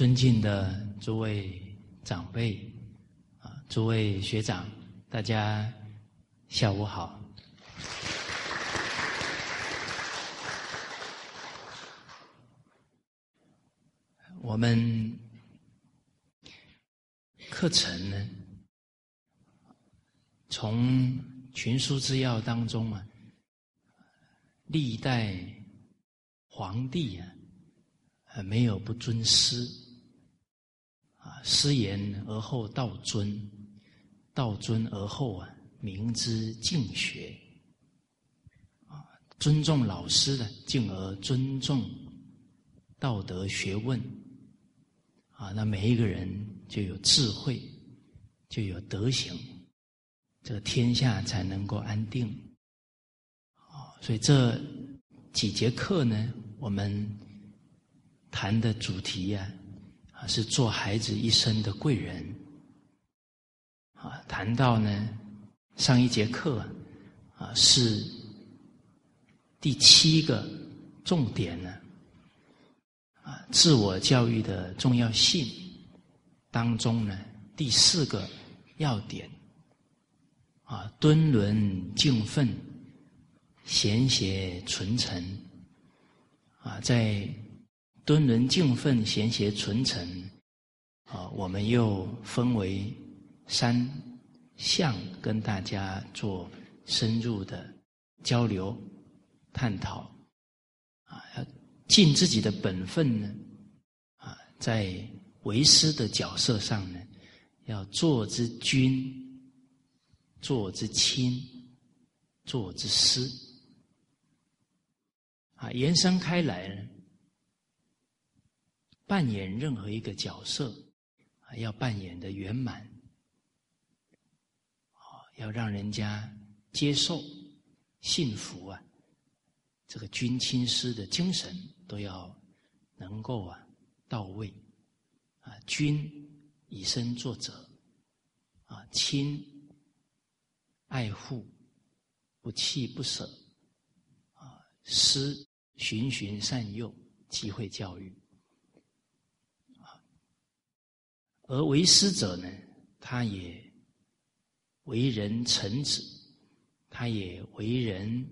尊敬的诸位长辈啊，诸位学长，大家下午好。我们课程呢，从群书之要当中啊，历代皇帝啊。啊，没有不尊师，啊，师言而后道尊，道尊而后啊，明之敬学，啊，尊重老师的，进而尊重道德学问，啊，那每一个人就有智慧，就有德行，这个天下才能够安定，啊，所以这几节课呢，我们。谈的主题呀，啊，是做孩子一生的贵人。啊，谈到呢，上一节课啊，是第七个重点呢，啊，自我教育的重要性当中呢，第四个要点，啊，敦伦敬奋，贤邪纯诚，啊，在。敦伦敬奋，贤邪纯诚，啊，我们又分为三项，跟大家做深入的交流、探讨，啊，要尽自己的本分呢，啊，在为师的角色上呢，要做之君，做之亲，做之师，啊，延伸开来呢。扮演任何一个角色，啊，要扮演的圆满，啊，要让人家接受、信服啊，这个君亲师的精神都要能够啊到位，啊，君以身作则，啊，亲爱护不弃不舍，啊，师循循善诱，机会教育。而为师者呢，他也为人臣子，他也为人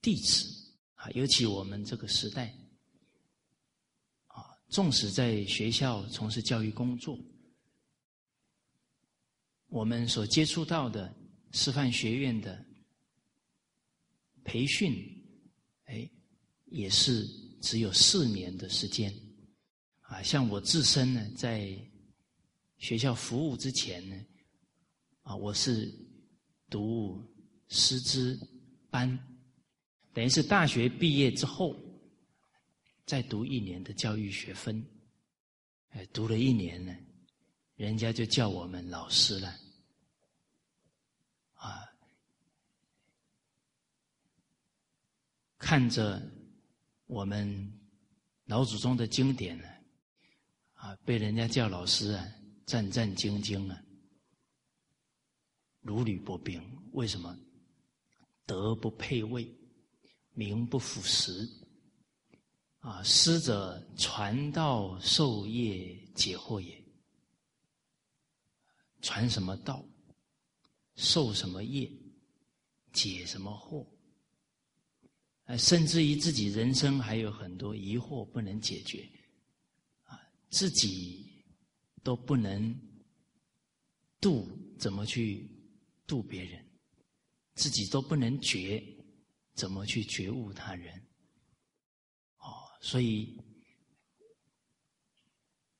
弟子啊。尤其我们这个时代啊，纵使在学校从事教育工作，我们所接触到的师范学院的培训，哎，也是只有四年的时间。啊，像我自身呢，在学校服务之前呢，啊，我是读师资班，等于是大学毕业之后再读一年的教育学分，哎，读了一年呢，人家就叫我们老师了，啊，看着我们老祖宗的经典呢。啊，被人家叫老师啊，战战兢兢啊，如履薄冰。为什么？德不配位，名不符实。啊，师者，传道授业解惑也。传什么道？授什么业？解什么惑？啊，甚至于自己人生还有很多疑惑不能解决。自己都不能度，怎么去度别人？自己都不能觉，怎么去觉悟他人？哦，所以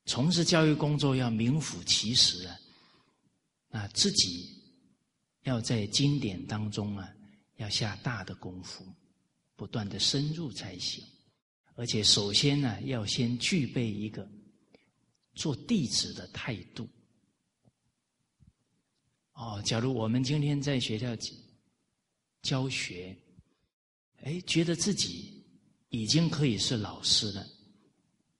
从事教育工作要名副其实啊！啊，自己要在经典当中啊，要下大的功夫，不断的深入才行。而且首先呢，要先具备一个。做弟子的态度，哦，假如我们今天在学校教学，哎，觉得自己已经可以是老师了，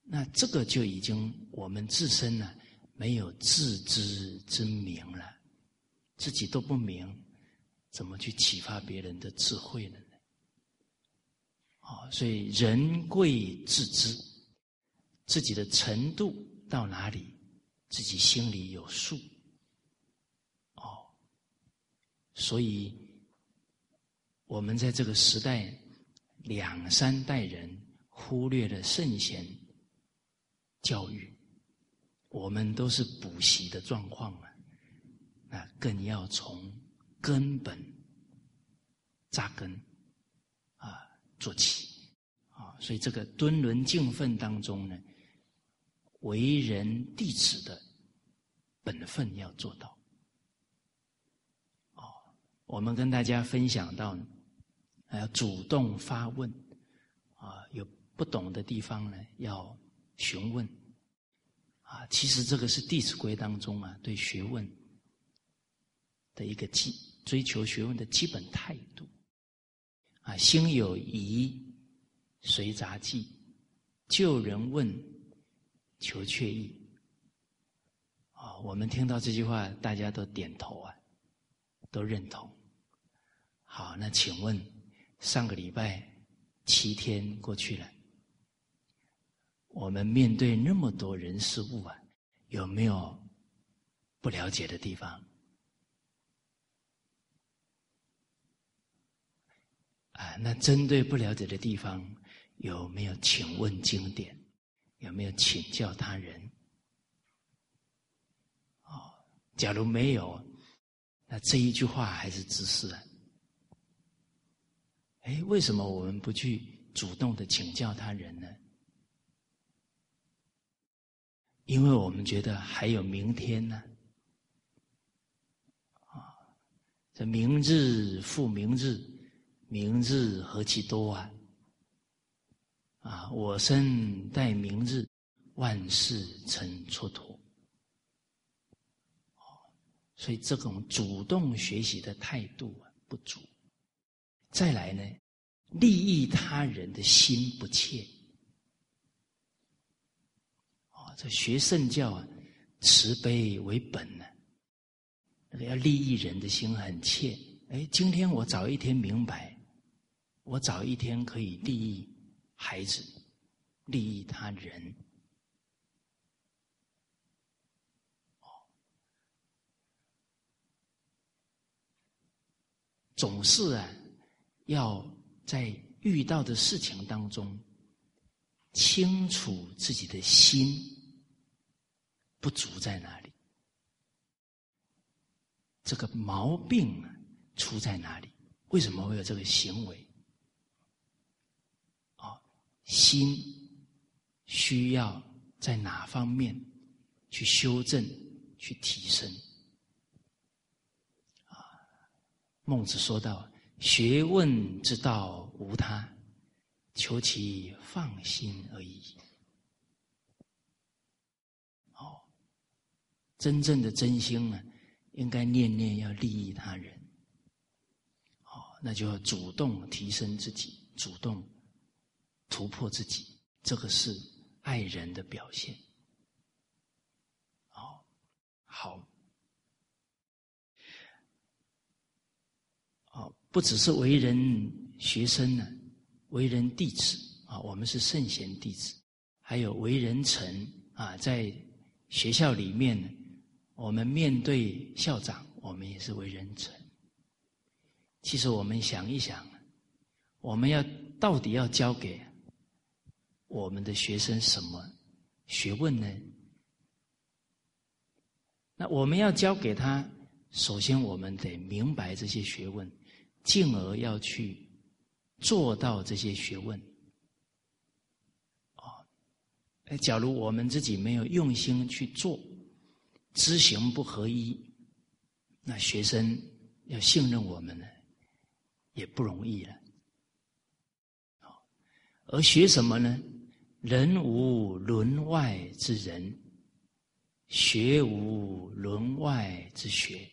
那这个就已经我们自身呢没有自知之明了，自己都不明，怎么去启发别人的智慧了呢？哦，所以人贵自知。自己的程度到哪里，自己心里有数。哦，所以我们在这个时代，两三代人忽略了圣贤教育，我们都是补习的状况啊，那更要从根本扎根啊做起啊，所以这个敦伦敬奋当中呢。为人弟子的本分要做到。哦，我们跟大家分享到，还要主动发问，啊，有不懂的地方呢，要询问。啊，其实这个是《弟子规》当中啊，对学问的一个基追求学问的基本态度。啊，心有疑，随杂记，旧人问。求确意啊！我们听到这句话，大家都点头啊，都认同。好，那请问上个礼拜七天过去了，我们面对那么多人事物啊，有没有不了解的地方？啊，那针对不了解的地方，有没有请问经典？有没有请教他人？哦，假如没有，那这一句话还是知识啊。哎，为什么我们不去主动的请教他人呢？因为我们觉得还有明天呢。啊，这明日复明日，明日何其多啊！啊！我生待明日，万事成蹉跎。所以这种主动学习的态度啊不足。再来呢，利益他人的心不切。哦，这学圣教啊，慈悲为本呢，那个要利益人的心很切。哎，今天我早一天明白，我早一天可以利益。孩子利益他人，总是啊，要在遇到的事情当中，清楚自己的心不足在哪里，这个毛病出在哪里？为什么会有这个行为？心需要在哪方面去修正、去提升？啊，孟子说道：“学问之道无他，求其放心而已。”哦，真正的真心呢，应该念念要利益他人。哦，那就要主动提升自己，主动。突破自己，这个是爱人的表现。哦，好，哦，不只是为人学生呢，为人弟子啊，我们是圣贤弟子，还有为人臣啊，在学校里面，我们面对校长，我们也是为人臣。其实我们想一想，我们要到底要交给。我们的学生什么学问呢？那我们要教给他，首先我们得明白这些学问，进而要去做到这些学问。哦，哎，假如我们自己没有用心去做，知行不合一，那学生要信任我们呢，也不容易了。而学什么呢？人无伦外之人，学无伦外之学。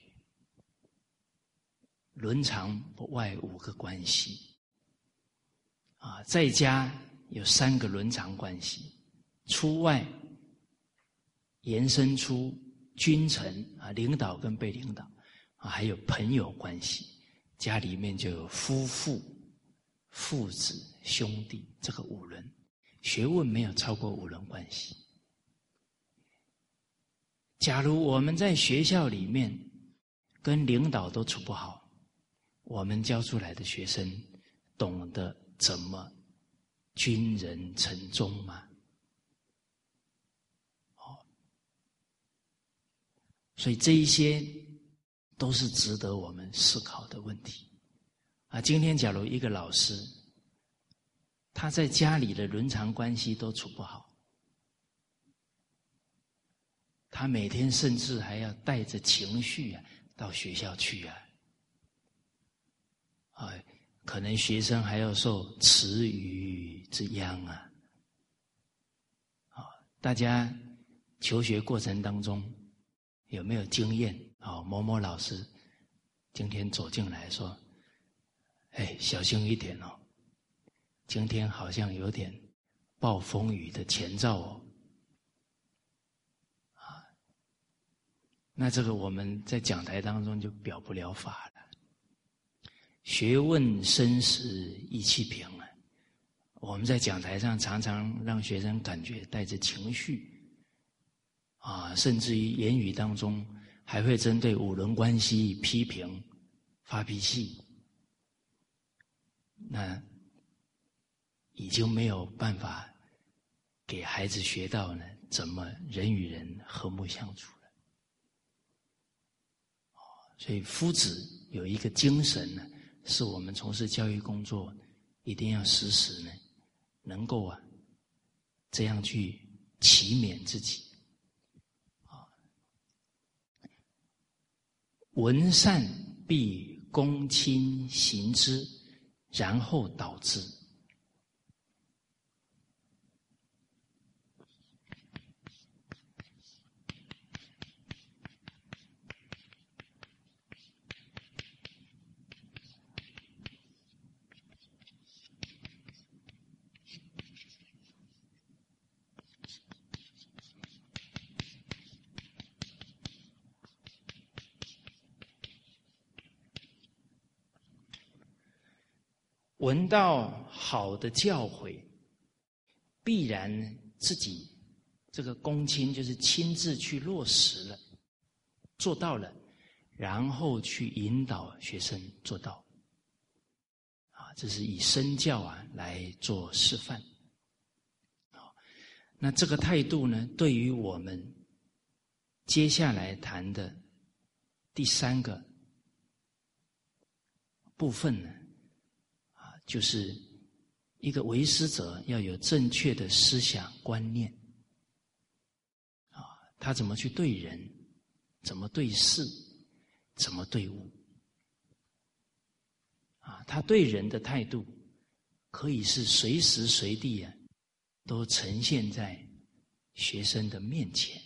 伦常不外五个关系，啊，在家有三个伦常关系，出外延伸出君臣啊，领导跟被领导啊，还有朋友关系，家里面就有夫妇、父子、兄弟这个五伦。学问没有超过五伦关系。假如我们在学校里面跟领导都处不好，我们教出来的学生懂得怎么军人成忠吗？哦，所以这一些都是值得我们思考的问题。啊，今天假如一个老师他在家里的伦常关系都处不好。他每天甚至还要带着情绪啊到学校去啊，啊，可能学生还要受词语之殃啊，啊，大家求学过程当中有没有经验？啊，某某老师今天走进来说：“哎，小心一点哦，今天好像有点暴风雨的前兆哦。”啊那这个我们在讲台当中就表不了法了。学问生死意气平啊！我们在讲台上常常让学生感觉带着情绪，啊，甚至于言语当中还会针对五伦关系批评、发脾气，那已经没有办法给孩子学到呢，怎么人与人和睦相处了。所以，夫子有一个精神呢，是我们从事教育工作一定要时时呢，能够啊，这样去启勉自己啊。闻善必躬亲行之，然后导之。闻到好的教诲，必然自己这个公亲就是亲自去落实了，做到了，然后去引导学生做到。啊，这是以身教啊来做示范。那这个态度呢，对于我们接下来谈的第三个部分呢？就是一个为师者要有正确的思想观念，啊，他怎么去对人，怎么对事，怎么对物，啊，他对人的态度可以是随时随地啊，都呈现在学生的面前，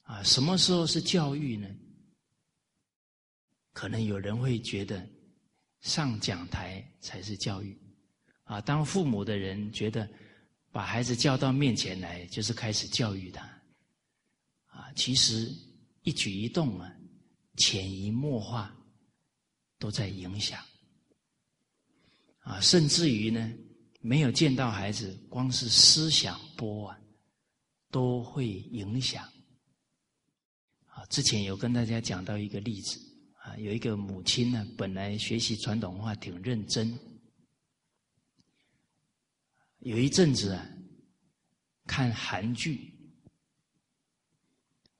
啊，什么时候是教育呢？可能有人会觉得。上讲台才是教育，啊！当父母的人觉得把孩子叫到面前来，就是开始教育他，啊！其实一举一动啊，潜移默化都在影响，啊！甚至于呢，没有见到孩子，光是思想波啊，都会影响。啊！之前有跟大家讲到一个例子。啊，有一个母亲呢，本来学习传统文化挺认真，有一阵子啊，看韩剧，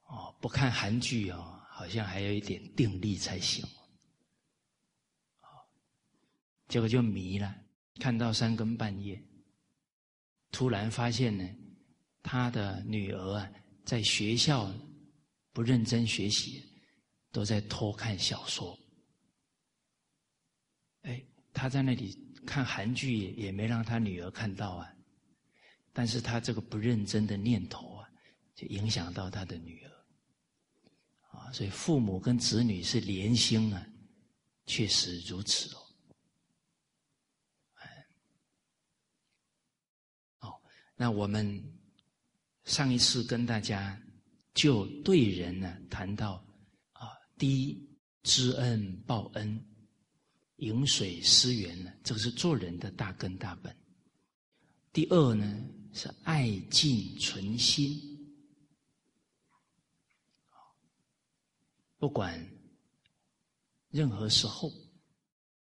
哦，不看韩剧哦，好像还有一点定力才行，哦结果就迷了，看到三更半夜，突然发现呢，他的女儿啊，在学校不认真学习。都在偷看小说，哎，他在那里看韩剧，也没让他女儿看到啊。但是他这个不认真的念头啊，就影响到他的女儿，啊，所以父母跟子女是连心啊，确实如此哦。哎，哦，那我们上一次跟大家就对人呢谈到。第一，知恩报恩，饮水思源呢，这个是做人的大根大本。第二呢是爱敬存心，不管任何时候，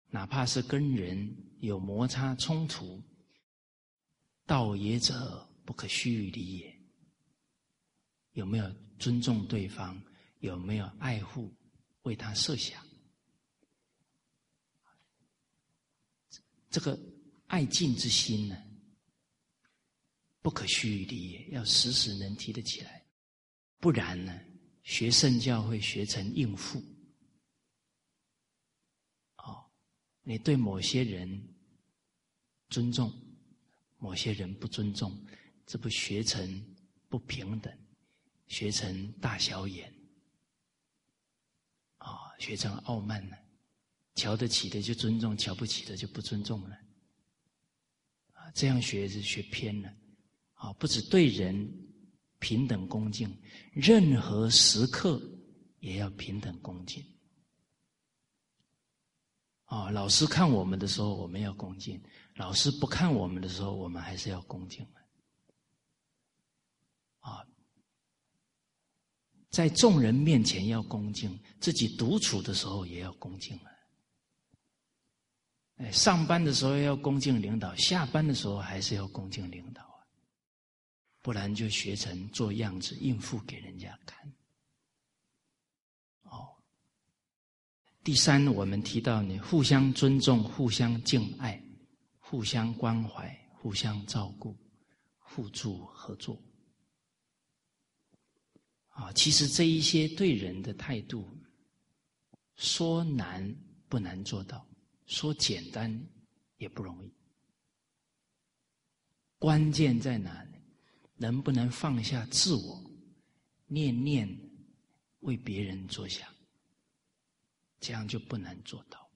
哪怕是跟人有摩擦冲突，道也者不可虚于理也。有没有尊重对方？有没有爱护？为他设想？这个爱敬之心呢？不可虚于理也，要时时能提得起来，不然呢，学圣教会学成应付。哦，你对某些人尊重，某些人不尊重，这不学成不平等，学成大小眼，学成傲慢了？瞧得起的就尊重，瞧不起的就不尊重了，啊，这样学是学偏了。啊，不止对人平等恭敬，任何时刻也要平等恭敬。啊，老师看我们的时候，我们要恭敬；老师不看我们的时候，我们还是要恭敬啊，在众人面前要恭敬，自己独处的时候也要恭敬啊。哎，上班的时候要恭敬领导，下班的时候还是要恭敬领导啊。不然就学成做样子应付给人家看。哦，第三，我们提到你互相尊重、互相敬爱、互相关怀、互相照顾、互助合作。啊，其实这一些对人的态度，说难不难做到，说简单也不容易。关键在哪？能不能放下自我，念念为别人着想，这样就不难做到。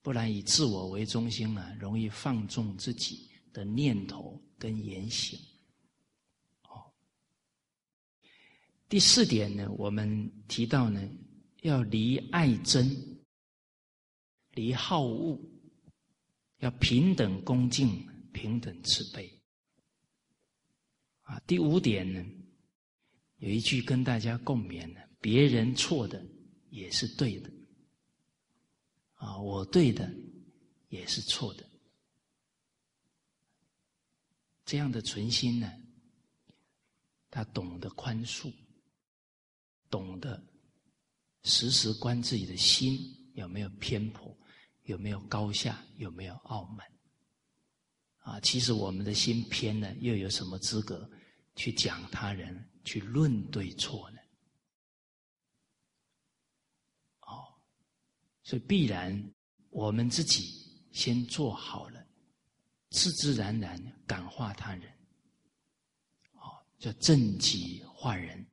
不然以自我为中心呢，容易放纵自己的念头跟言行。哦，第四点呢，我们提到呢，要离爱憎，离好恶，要平等恭敬，平等慈悲。啊，第五点呢，有一句跟大家共勉的：别人错的也是对的，啊，我对的也是错的。这样的存心呢，他懂得宽恕，懂得时时观自己的心有没有偏颇，有没有高下，有没有傲慢。啊，其实我们的心偏了，又有什么资格？去讲他人，去论对错呢？哦，所以必然我们自己先做好了，自自然然感化他人。哦，叫正己化人，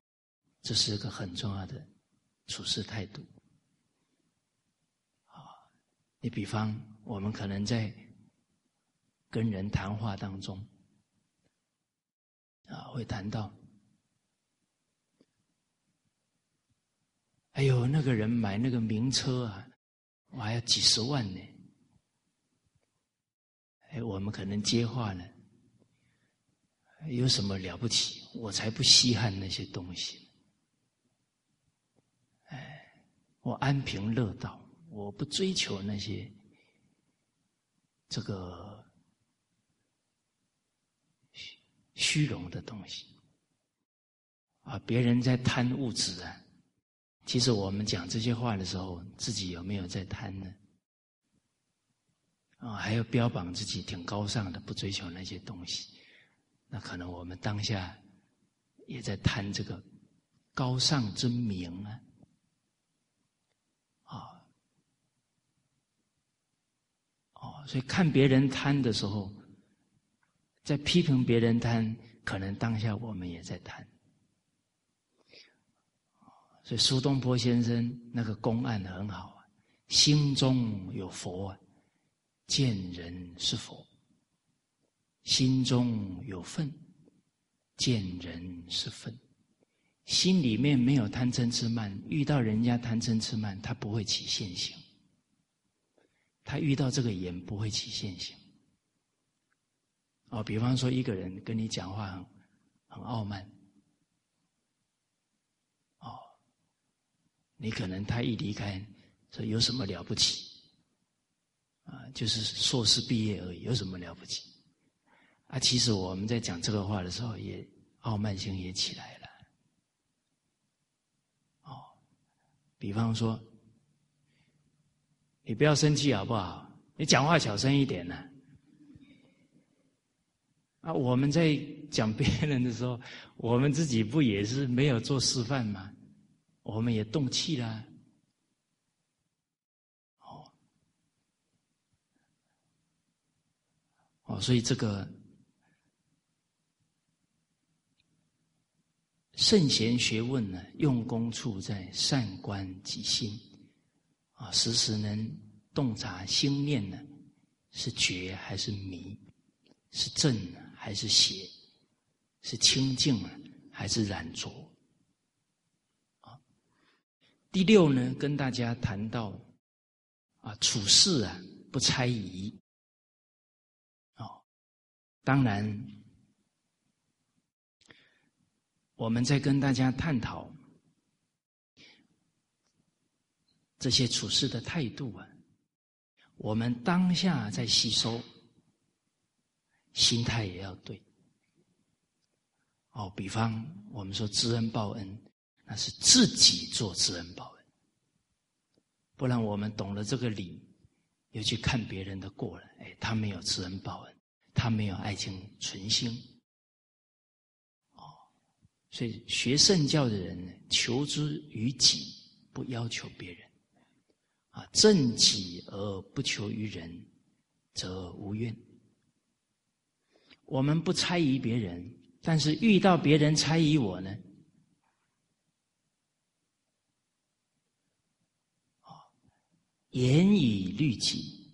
这是一个很重要的处事态度。啊，你比方我们可能在跟人谈话当中。啊，会谈到，哎呦，那个人买那个名车啊，我还要几十万呢。哎，我们可能接话呢，有什么了不起？我才不稀罕那些东西。哎，我安贫乐道，我不追求那些这个。虚虚荣的东西啊，别人在贪物质啊，其实我们讲这些话的时候，自己有没有在贪呢？啊，还要标榜自己挺高尚的，不追求那些东西，那可能我们当下也在贪这个高尚之名，啊，哦，所以看别人贪的时候。在批评别人贪，可能当下我们也在贪。所以苏东坡先生那个公案很好啊，心中有佛啊，见人是佛；心中有愤，见人是愤。心里面没有贪嗔痴慢，遇到人家贪嗔痴慢，他不会起现行。他遇到这个言不会起现行。哦，比方说一个人跟你讲话很很傲慢，哦，你可能他一离开，说有什么了不起？啊，就是硕士毕业而已，有什么了不起？啊，其实我们在讲这个话的时候，也傲慢心也起来了。哦，比方说，你不要生气好不好？你讲话小声一点呢。啊，我们在讲别人的时候，我们自己不也是没有做示范吗？我们也动气啦。哦，哦，所以这个圣贤学问呢，用功处在善观己心，啊，时时能洞察心念呢，是觉还是迷，是正？还是邪，是清净，还是染浊？啊，第六呢，跟大家谈到啊，处事啊，不猜疑。哦，当然，我们在跟大家探讨这些处事的态度啊，我们当下在吸收。心态也要对，哦，比方我们说知恩报恩，那是自己做知恩报恩，不然我们懂了这个理，又去看别人的过了，哎，他没有知恩报恩，他没有爱情存心，哦，所以学圣教的人，求之于己，不要求别人，啊，正己而不求于人，则无怨。我们不猜疑别人，但是遇到别人猜疑我呢？啊严以律己，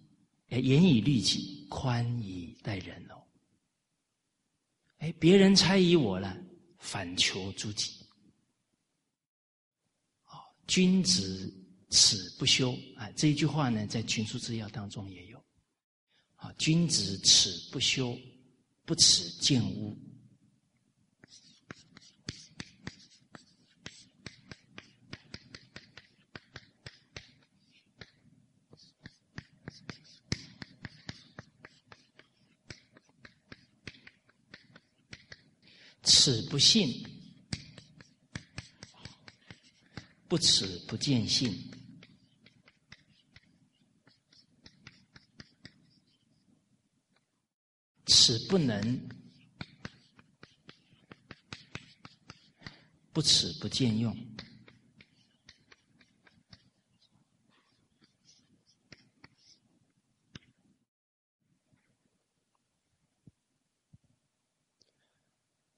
严以律己，宽以待人哦。哎，别人猜疑我了，反求诸己。君子耻不修啊！这一句话呢，在群书之要当中也有。啊，君子耻不修。不耻见污，耻不信，不耻不见信。此不能，不耻不见用。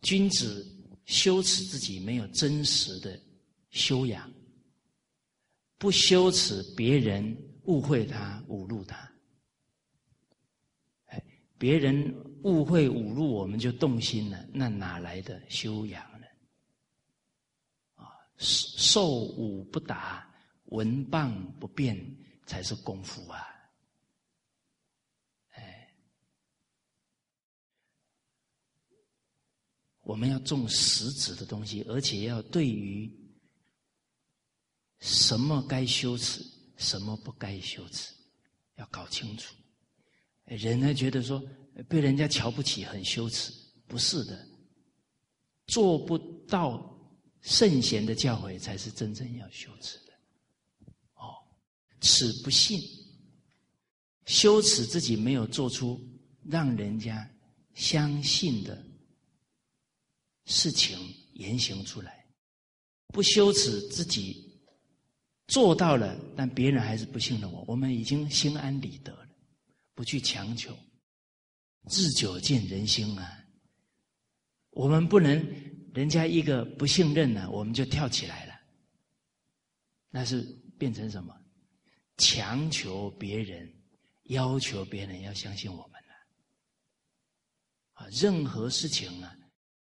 君子羞耻自己没有真实的修养，不羞耻别人误会他、侮辱他。别人误会侮辱，我们就动心了，那哪来的修养呢？啊，受侮不答，闻谤不辩，才是功夫啊！哎，我们要重实质的东西，而且要对于什么该羞耻，什么不该羞耻，要搞清楚。人呢觉得说被人家瞧不起很羞耻，不是的，做不到圣贤的教诲才是真正要羞耻的。哦，耻不信，羞耻自己没有做出让人家相信的事情言行出来，不羞耻自己做到了，但别人还是不信任我，我们已经心安理得了。不去强求，日久见人心啊！我们不能人家一个不信任呢，我们就跳起来了，那是变成什么？强求别人，要求别人要相信我们了啊！任何事情啊，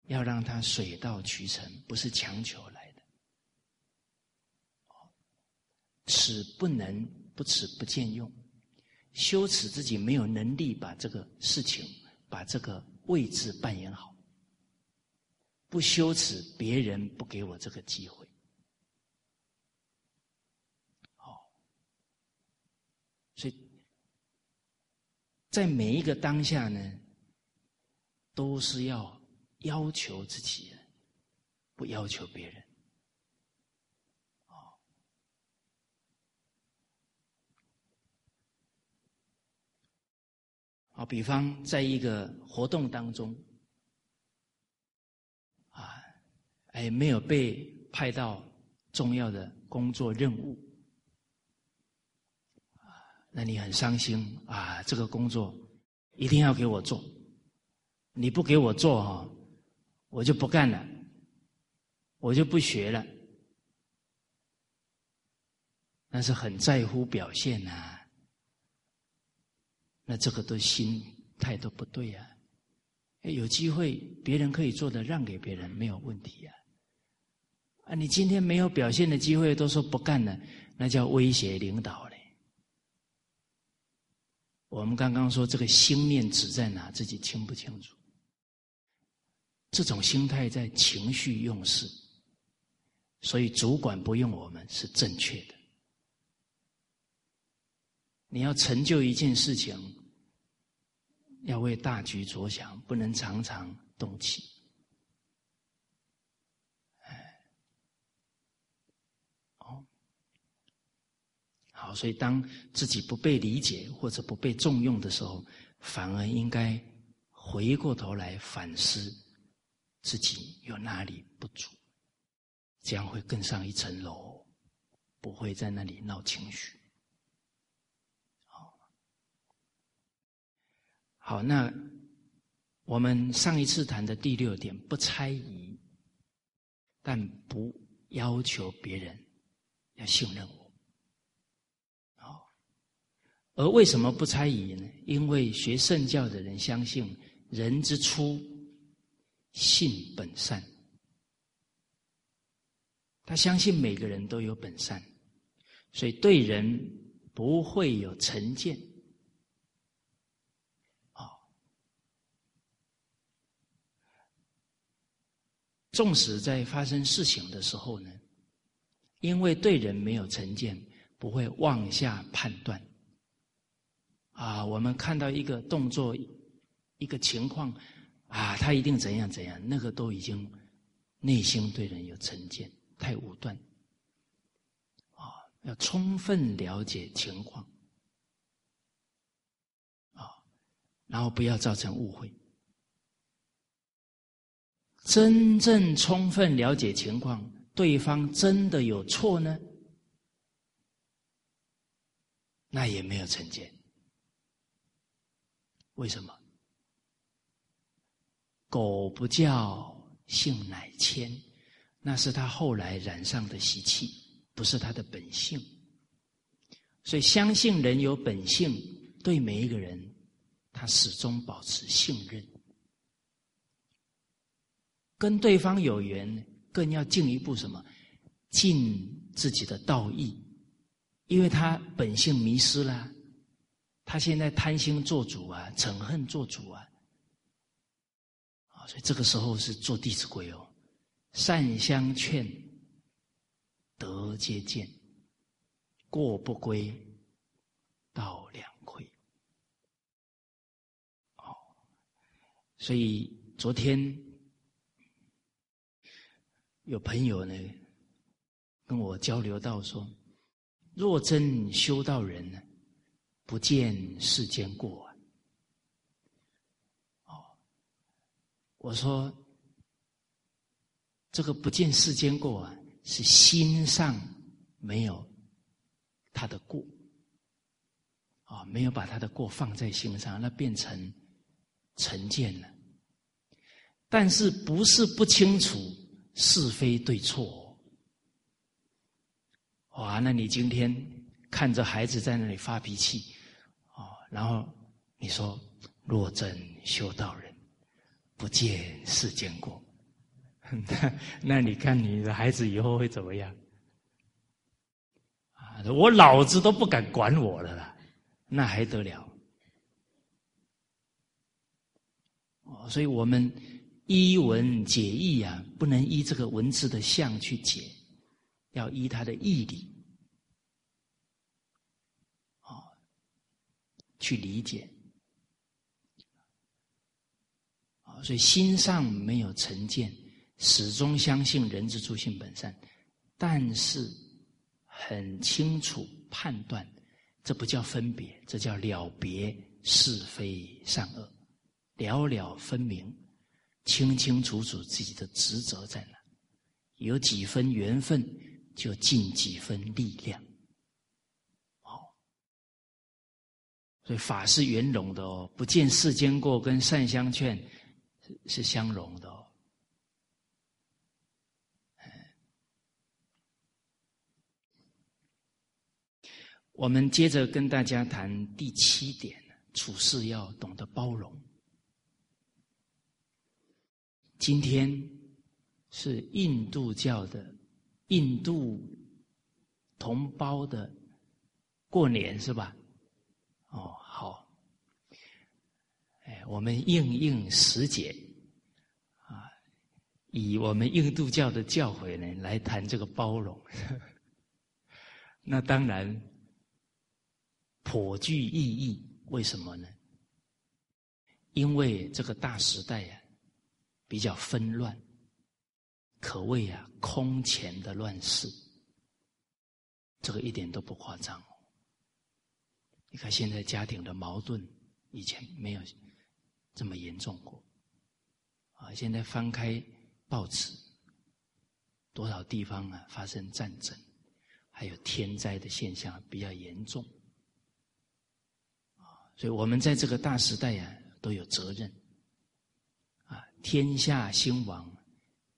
要让它水到渠成，不是强求来的。此不能不此不见用。羞耻自己没有能力把这个事情、把这个位置扮演好，不羞耻别人不给我这个机会。好，所以在每一个当下呢，都是要要求自己，不要求别人。比方在一个活动当中，啊，哎，没有被派到重要的工作任务，那你很伤心啊，这个工作一定要给我做，你不给我做哈，我就不干了，我就不学了，那是很在乎表现呐。那这个都心态都不对呀！有机会别人可以做的让给别人没有问题呀。啊，你今天没有表现的机会，都说不干了，那叫威胁领导嘞。我们刚刚说这个心念指在哪，自己清不清楚？这种心态在情绪用事，所以主管不用我们是正确的。你要成就一件事情，要为大局着想，不能常常动气。哎，哦，好，所以当自己不被理解或者不被重用的时候，反而应该回过头来反思自己有哪里不足，这样会更上一层楼，不会在那里闹情绪。好，那我们上一次谈的第六点，不猜疑，但不要求别人要信任我。好，而为什么不猜疑呢？因为学圣教的人相信人之初性本善，他相信每个人都有本善，所以对人不会有成见。纵使在发生事情的时候呢，因为对人没有成见，不会妄下判断。啊，我们看到一个动作、一个情况，啊，他一定怎样怎样，那个都已经内心对人有成见，太武断。啊，要充分了解情况，啊，然后不要造成误会。真正充分了解情况，对方真的有错呢？那也没有成见。为什么？狗不叫，性乃迁，那是他后来染上的习气，不是他的本性。所以，相信人有本性，对每一个人，他始终保持信任。跟对方有缘，更要进一步什么？尽自己的道义，因为他本性迷失了，他现在贪心做主啊，嗔恨做主啊，啊，所以这个时候是做《弟子规》哦，善相劝，德皆见，过不归，道两亏。哦，所以昨天。有朋友呢，跟我交流到说：“若真修道人呢，不见世间过。”哦，我说这个不见世间过啊，是心上没有他的过，啊，没有把他的过放在心上，那变成成见了。但是不是不清楚？是非对错，哇！那你今天看着孩子在那里发脾气，哦，然后你说若真修道人，不见世间过，那那你看你的孩子以后会怎么样？啊，我老子都不敢管我了啦，那还得了？哦，所以我们依文解义啊，不能依这个文字的相去解，要依它的义理，哦，去理解。啊，所以心上没有成见，始终相信人之初性本善，但是很清楚判断，这不叫分别，这叫了别是非善恶。了了分明，清清楚楚自己的职责在哪，有几分缘分就尽几分力量。哦，所以法是圆融的哦，不见世间过，跟善相劝是是相融的哦。我们接着跟大家谈第七点，处事要懂得包容。今天是印度教的印度同胞的过年是吧？哦，好，哎，我们应应时节啊，以我们印度教的教诲呢来谈这个包容，那当然颇具意义。为什么呢？因为这个大时代呀。比较纷乱，可谓啊空前的乱世。这个一点都不夸张。你看现在家庭的矛盾，以前没有这么严重过。啊，现在翻开报纸，多少地方啊发生战争，还有天灾的现象比较严重。啊，所以我们在这个大时代呀，都有责任。天下兴亡，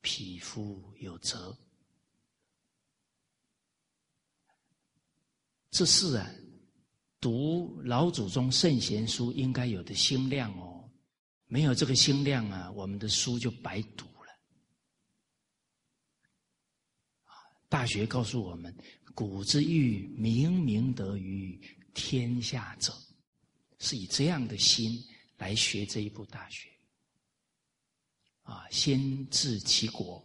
匹夫有责。这是啊，读老祖宗圣贤书应该有的心量哦。没有这个心量啊，我们的书就白读了。大学告诉我们：“古之欲明明德于天下者”，是以这样的心来学这一部大学。啊，先治其国，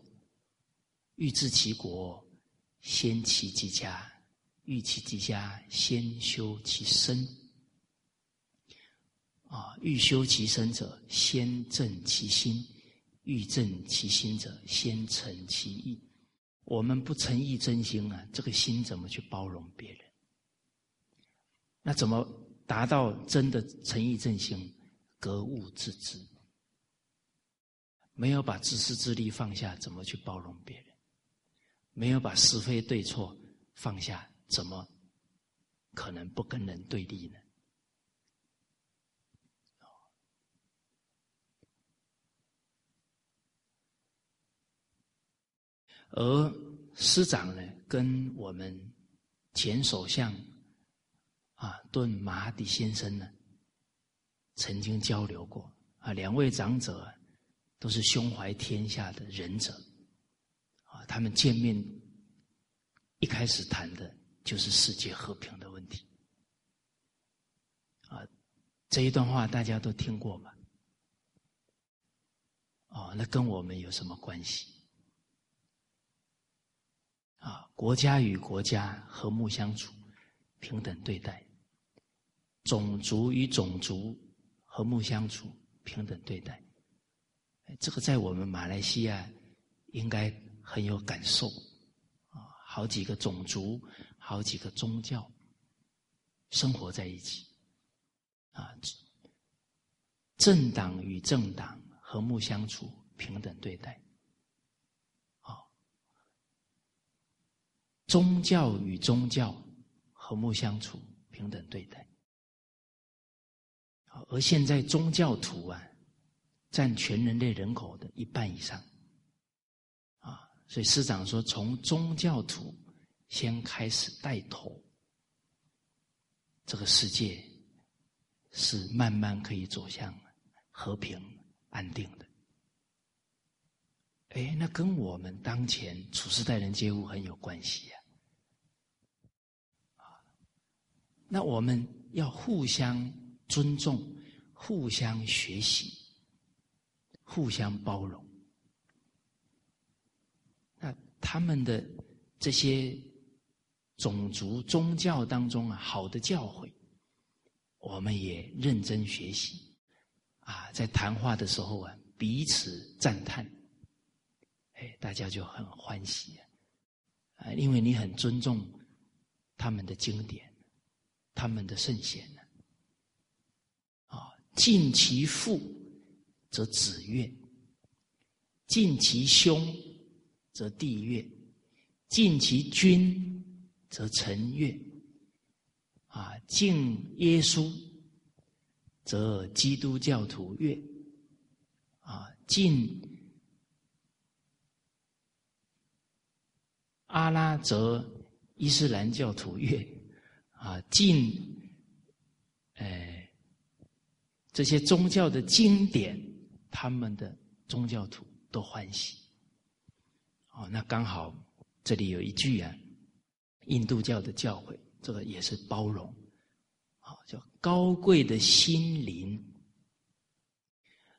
欲治其国，先齐其家；欲齐其家，先修其身。啊，欲修其身者，先正其心；欲正其心者，先诚其意。我们不诚意真心啊，这个心怎么去包容别人？那怎么达到真的诚意正心？格物致知。没有把自私自利放下，怎么去包容别人？没有把是非对错放下，怎么可能不跟人对立呢？而师长呢，跟我们前首相啊顿马底先生呢，曾经交流过啊，两位长者。都是胸怀天下的仁者，啊，他们见面一开始谈的就是世界和平的问题，啊，这一段话大家都听过吧？哦，那跟我们有什么关系？啊，国家与国家和睦相处，平等对待；种族与种族和睦相处，平等对待。这个在我们马来西亚应该很有感受啊，好几个种族，好几个宗教生活在一起啊，政党与政党和睦相处，平等对待，啊，宗教与宗教和睦相处，平等对待，而现在宗教徒啊。占全人类人口的一半以上，啊，所以师长说，从宗教徒先开始带头，这个世界是慢慢可以走向和平安定的。哎，那跟我们当前处事待人接物很有关系呀，啊，那我们要互相尊重，互相学习。互相包容。那他们的这些种族宗教当中啊，好的教诲，我们也认真学习。啊，在谈话的时候啊，彼此赞叹，哎，大家就很欢喜啊，因为你很尊重他们的经典，他们的圣贤呢。啊，敬其父则子悦，敬其兄则弟悦，敬其君则臣悦。啊，敬耶稣。则基督教徒月，啊，敬阿拉则伊斯兰教徒月，啊，敬，哎，这些宗教的经典，他们的宗教徒都欢喜。哦，那刚好这里有一句啊，印度教的教诲，这个也是包容。啊叫高贵的心灵，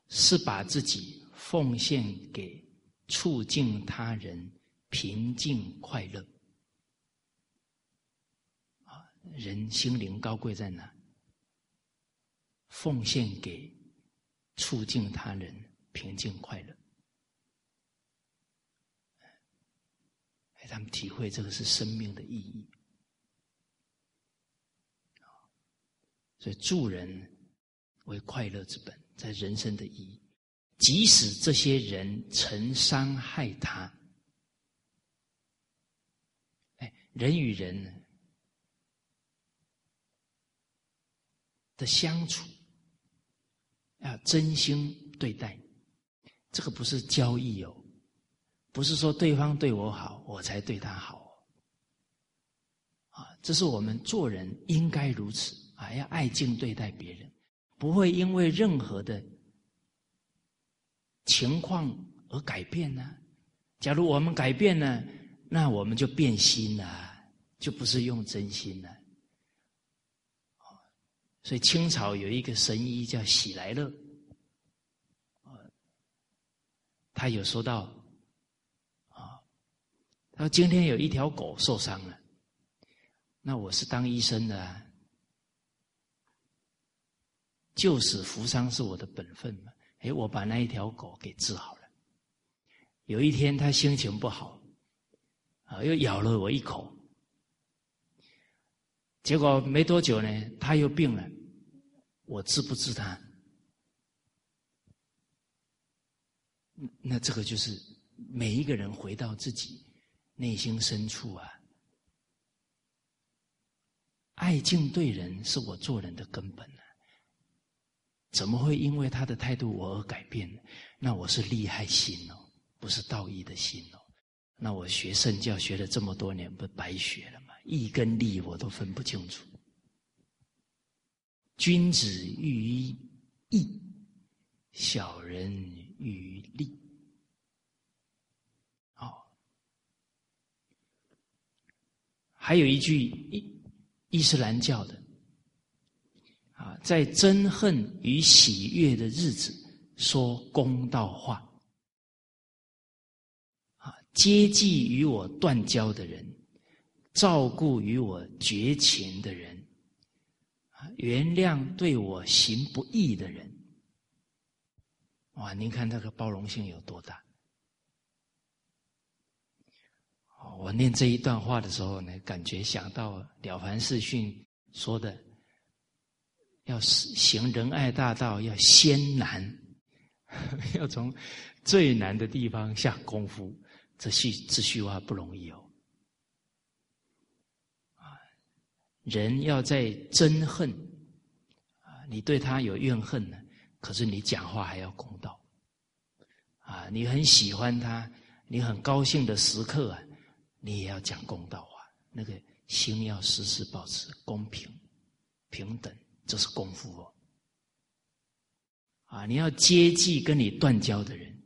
是把自己奉献给促进他人平静快乐。啊，人心灵高贵在哪？奉献给促进他人平静快乐。哎，他们体会这个是生命的意义。所以助人为快乐之本，在人生的意义。即使这些人曾伤害他，哎，人与人的相处要真心对待，这个不是交易哦，不是说对方对我好，我才对他好，啊，这是我们做人应该如此。啊，要爱敬对待别人，不会因为任何的情况而改变呢。假如我们改变了，那我们就变心了，就不是用真心了。所以清朝有一个神医叫喜来乐，他有说到，啊，他说今天有一条狗受伤了，那我是当医生的。救死扶伤是我的本分嘛？哎，我把那一条狗给治好了。有一天，他心情不好，啊，又咬了我一口。结果没多久呢，他又病了。我治不治他？那这个就是每一个人回到自己内心深处啊，爱敬对人是我做人的根本呢。怎么会因为他的态度我而改变呢？那我是利害心哦，不是道义的心哦。那我学圣教学了这么多年，不白学了吗？义跟利我都分不清楚。君子喻于义，小人喻于利。好，还有一句伊伊斯兰教的。啊，在憎恨与喜悦的日子说公道话，啊，接济与我断交的人，照顾与我绝情的人，啊，原谅对我行不义的人，哇，您看这个包容性有多大？我念这一段话的时候呢，感觉想到《了凡四训》说的。要行仁爱大道，要先难，要从最难的地方下功夫。这句这句话不容易哦。啊，人要在憎恨啊，你对他有怨恨呢，可是你讲话还要公道。啊，你很喜欢他，你很高兴的时刻啊，你也要讲公道话。那个心要时时保持公平、平等。这是功夫哦，啊！你要接济跟你断交的人，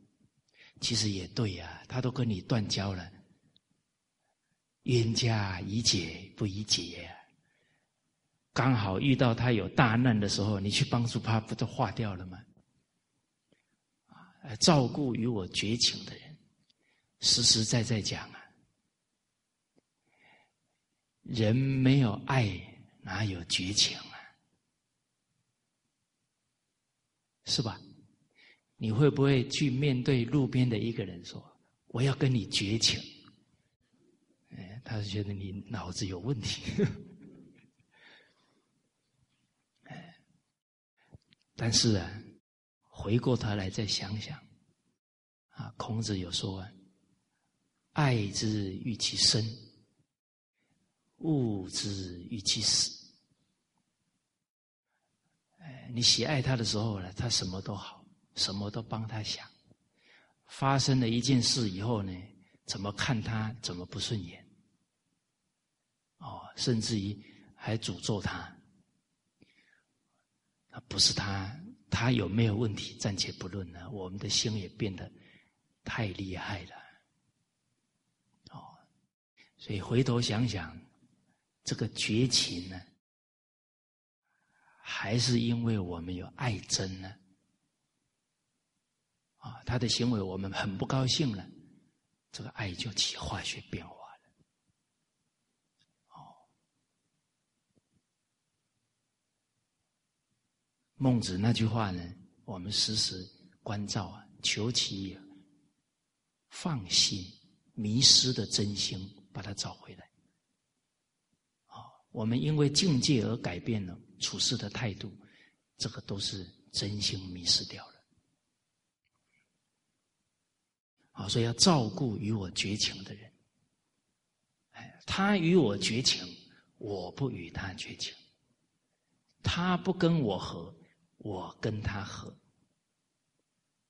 其实也对呀，他都跟你断交了，冤家宜解不宜结，刚好遇到他有大难的时候，你去帮助他，不就化掉了吗？啊！照顾与我绝情的人，实实在在讲啊，人没有爱，哪有绝情啊？是吧？你会不会去面对路边的一个人说：“我要跟你绝情？”哎，他是觉得你脑子有问题。但是啊，回过头来再想想，啊，孔子有说：“爱之欲其生，恶之欲其死。”哎，你喜爱他的时候呢，他什么都好，什么都帮他想。发生了一件事以后呢，怎么看他怎么不顺眼。哦，甚至于还诅咒他，不是他，他有没有问题暂且不论呢？我们的心也变得太厉害了，哦，所以回头想想，这个绝情呢，还是因为我们有爱憎呢？啊，他的行为我们很不高兴了，这个爱就起化学变化。孟子那句话呢，我们时时关照啊，求其放心、迷失的真心，把它找回来。啊，我们因为境界而改变了处事的态度，这个都是真心迷失掉了。啊，所以要照顾与我绝情的人。哎，他与我绝情，我不与他绝情；他不跟我和。我跟他和，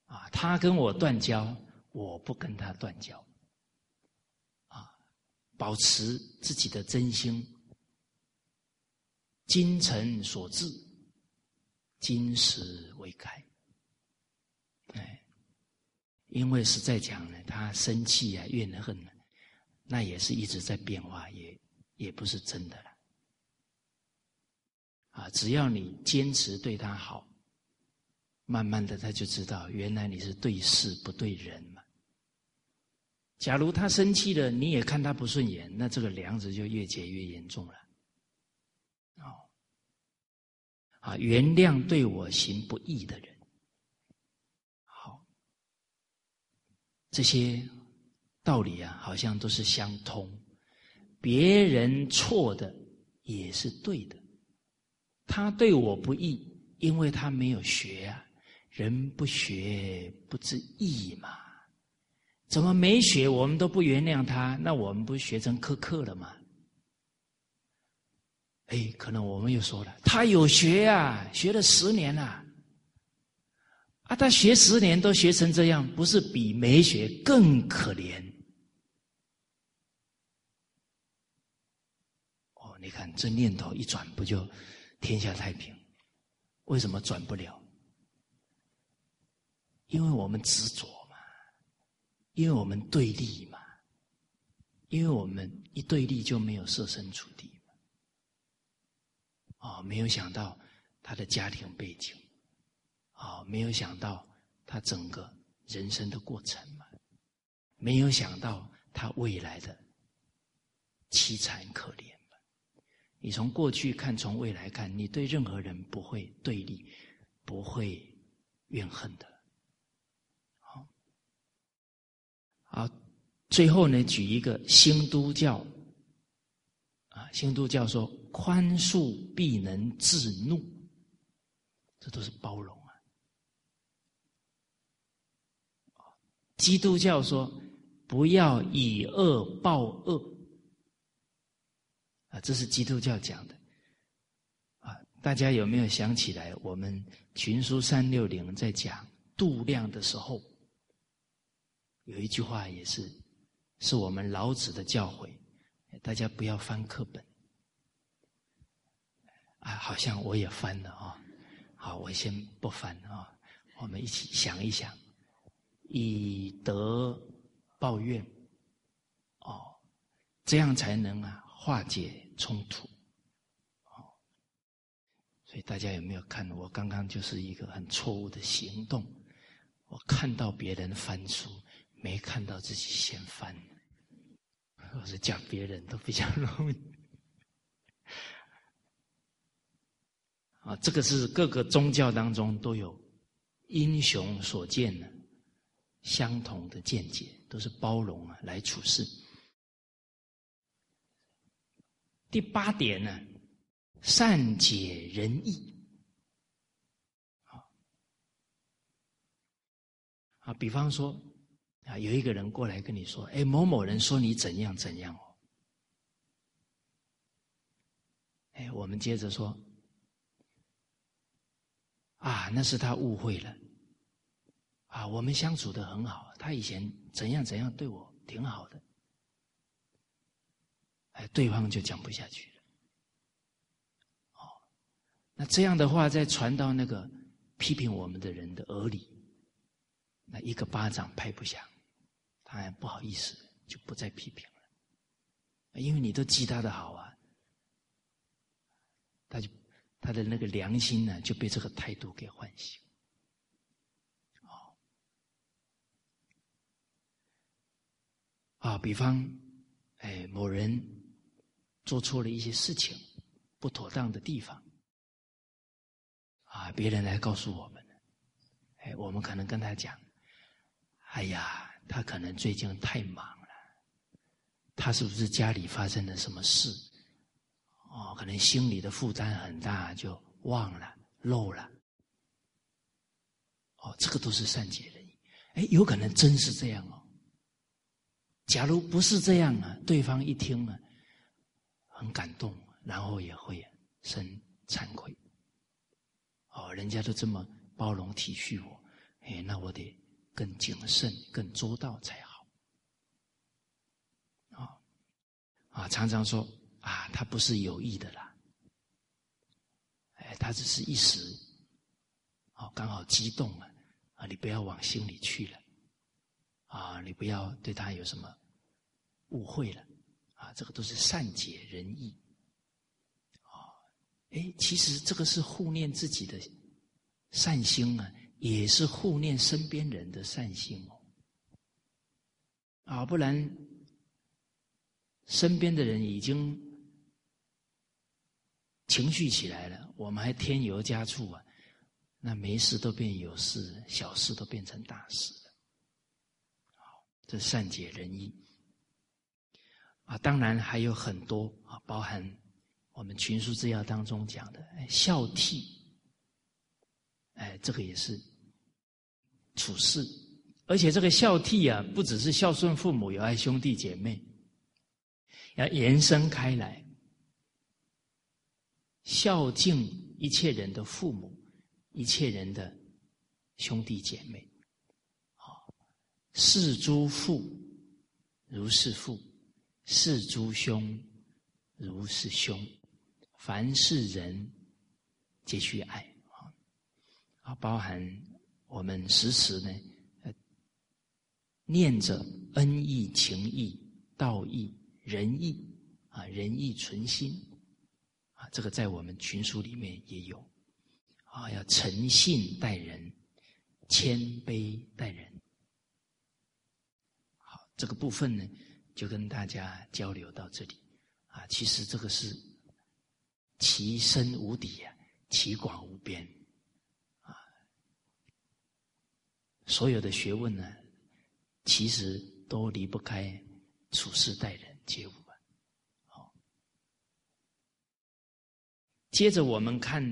啊，他跟我断交，我不跟他断交，啊，保持自己的真心，精诚所至，金石为开，哎，因为实在讲呢，他生气啊、怨恨呢，那也是一直在变化，也也不是真的了。啊，只要你坚持对他好，慢慢的他就知道，原来你是对事不对人嘛。假如他生气了，你也看他不顺眼，那这个梁子就越结越严重了。哦，啊，原谅对我行不义的人，好，这些道理啊，好像都是相通，别人错的也是对的。他对我不义，因为他没有学啊。人不学不知义嘛？怎么没学？我们都不原谅他，那我们不学成苛刻了吗？哎，可能我们又说了，他有学啊，学了十年了，啊，他学十年都学成这样，不是比没学更可怜？哦，你看这念头一转，不就？天下太平，为什么转不了？因为我们执着嘛，因为我们对立嘛，因为我们一对立就没有设身处地嘛。哦，没有想到他的家庭背景，啊，没有想到他整个人生的过程嘛，没有想到他未来的凄惨可怜。你从过去看，从未来看，你对任何人不会对立，不会怨恨的。好，好，最后呢，举一个新都教，啊，新都教说宽恕必能制怒，这都是包容啊。基督教说不要以恶报恶。这是基督教讲的，啊，大家有没有想起来？我们群书三六零在讲度量的时候，有一句话也是，是我们老子的教诲，大家不要翻课本。啊，好像我也翻了啊，好，我先不翻啊，我们一起想一想，以德报怨，哦，这样才能啊化解。冲突，哦，所以大家有没有看？我刚刚就是一个很错误的行动。我看到别人翻书，没看到自己先翻。我是讲别人都比较容易。啊，这个是各个宗教当中都有英雄所见的相同的见解，都是包容啊来处事。第八点呢，善解人意。啊，比方说，啊，有一个人过来跟你说：“哎，某某人说你怎样怎样哦。”哎，我们接着说：“啊，那是他误会了。啊，我们相处的很好，他以前怎样怎样对我挺好的。”哎，对方就讲不下去了。哦，那这样的话，再传到那个批评我们的人的耳里。那一个巴掌拍不响，他还不好意思，就不再批评了，因为你都记他的好啊，他就他的那个良心呢就被这个态度给唤醒。哦，啊，比方，哎，某人做错了一些事情，不妥当的地方，啊，别人来告诉我们，哎，我们可能跟他讲。哎呀，他可能最近太忙了，他是不是家里发生了什么事？哦，可能心里的负担很大，就忘了、漏了。哦，这个都是善解人意。哎，有可能真是这样哦。假如不是这样啊，对方一听啊，很感动，然后也会生惭愧。哦，人家都这么包容体恤我，哎，那我得。更谨慎、更周到才好。啊啊，常常说啊，他不是有意的啦，哎，他只是一时，哦，刚好激动了啊，你不要往心里去了，啊，你不要对他有什么误会了，啊，这个都是善解人意。啊，哎，其实这个是护念自己的善心啊。也是护念身边人的善心哦，啊，不然身边的人已经情绪起来了，我们还添油加醋啊，那没事都变有事，小事都变成大事了。好，这善解人意啊，当然还有很多啊，包含我们群书治要当中讲的孝悌。哎，这个也是处事，而且这个孝悌啊，不只是孝顺父母、有爱兄弟姐妹，要延伸开来，孝敬一切人的父母、一切人的兄弟姐妹。好，视诸父如是父，视诸兄如是兄，凡是人皆须爱。啊，包含我们时时呢，呃，念着恩义、情义、道义、仁义啊，仁义存心啊，这个在我们群书里面也有啊，要诚信待人，谦卑待人。好，这个部分呢，就跟大家交流到这里啊。其实这个是其深无底啊，其广无边啊。所有的学问呢，其实都离不开处事待人接物啊。好，接着我们看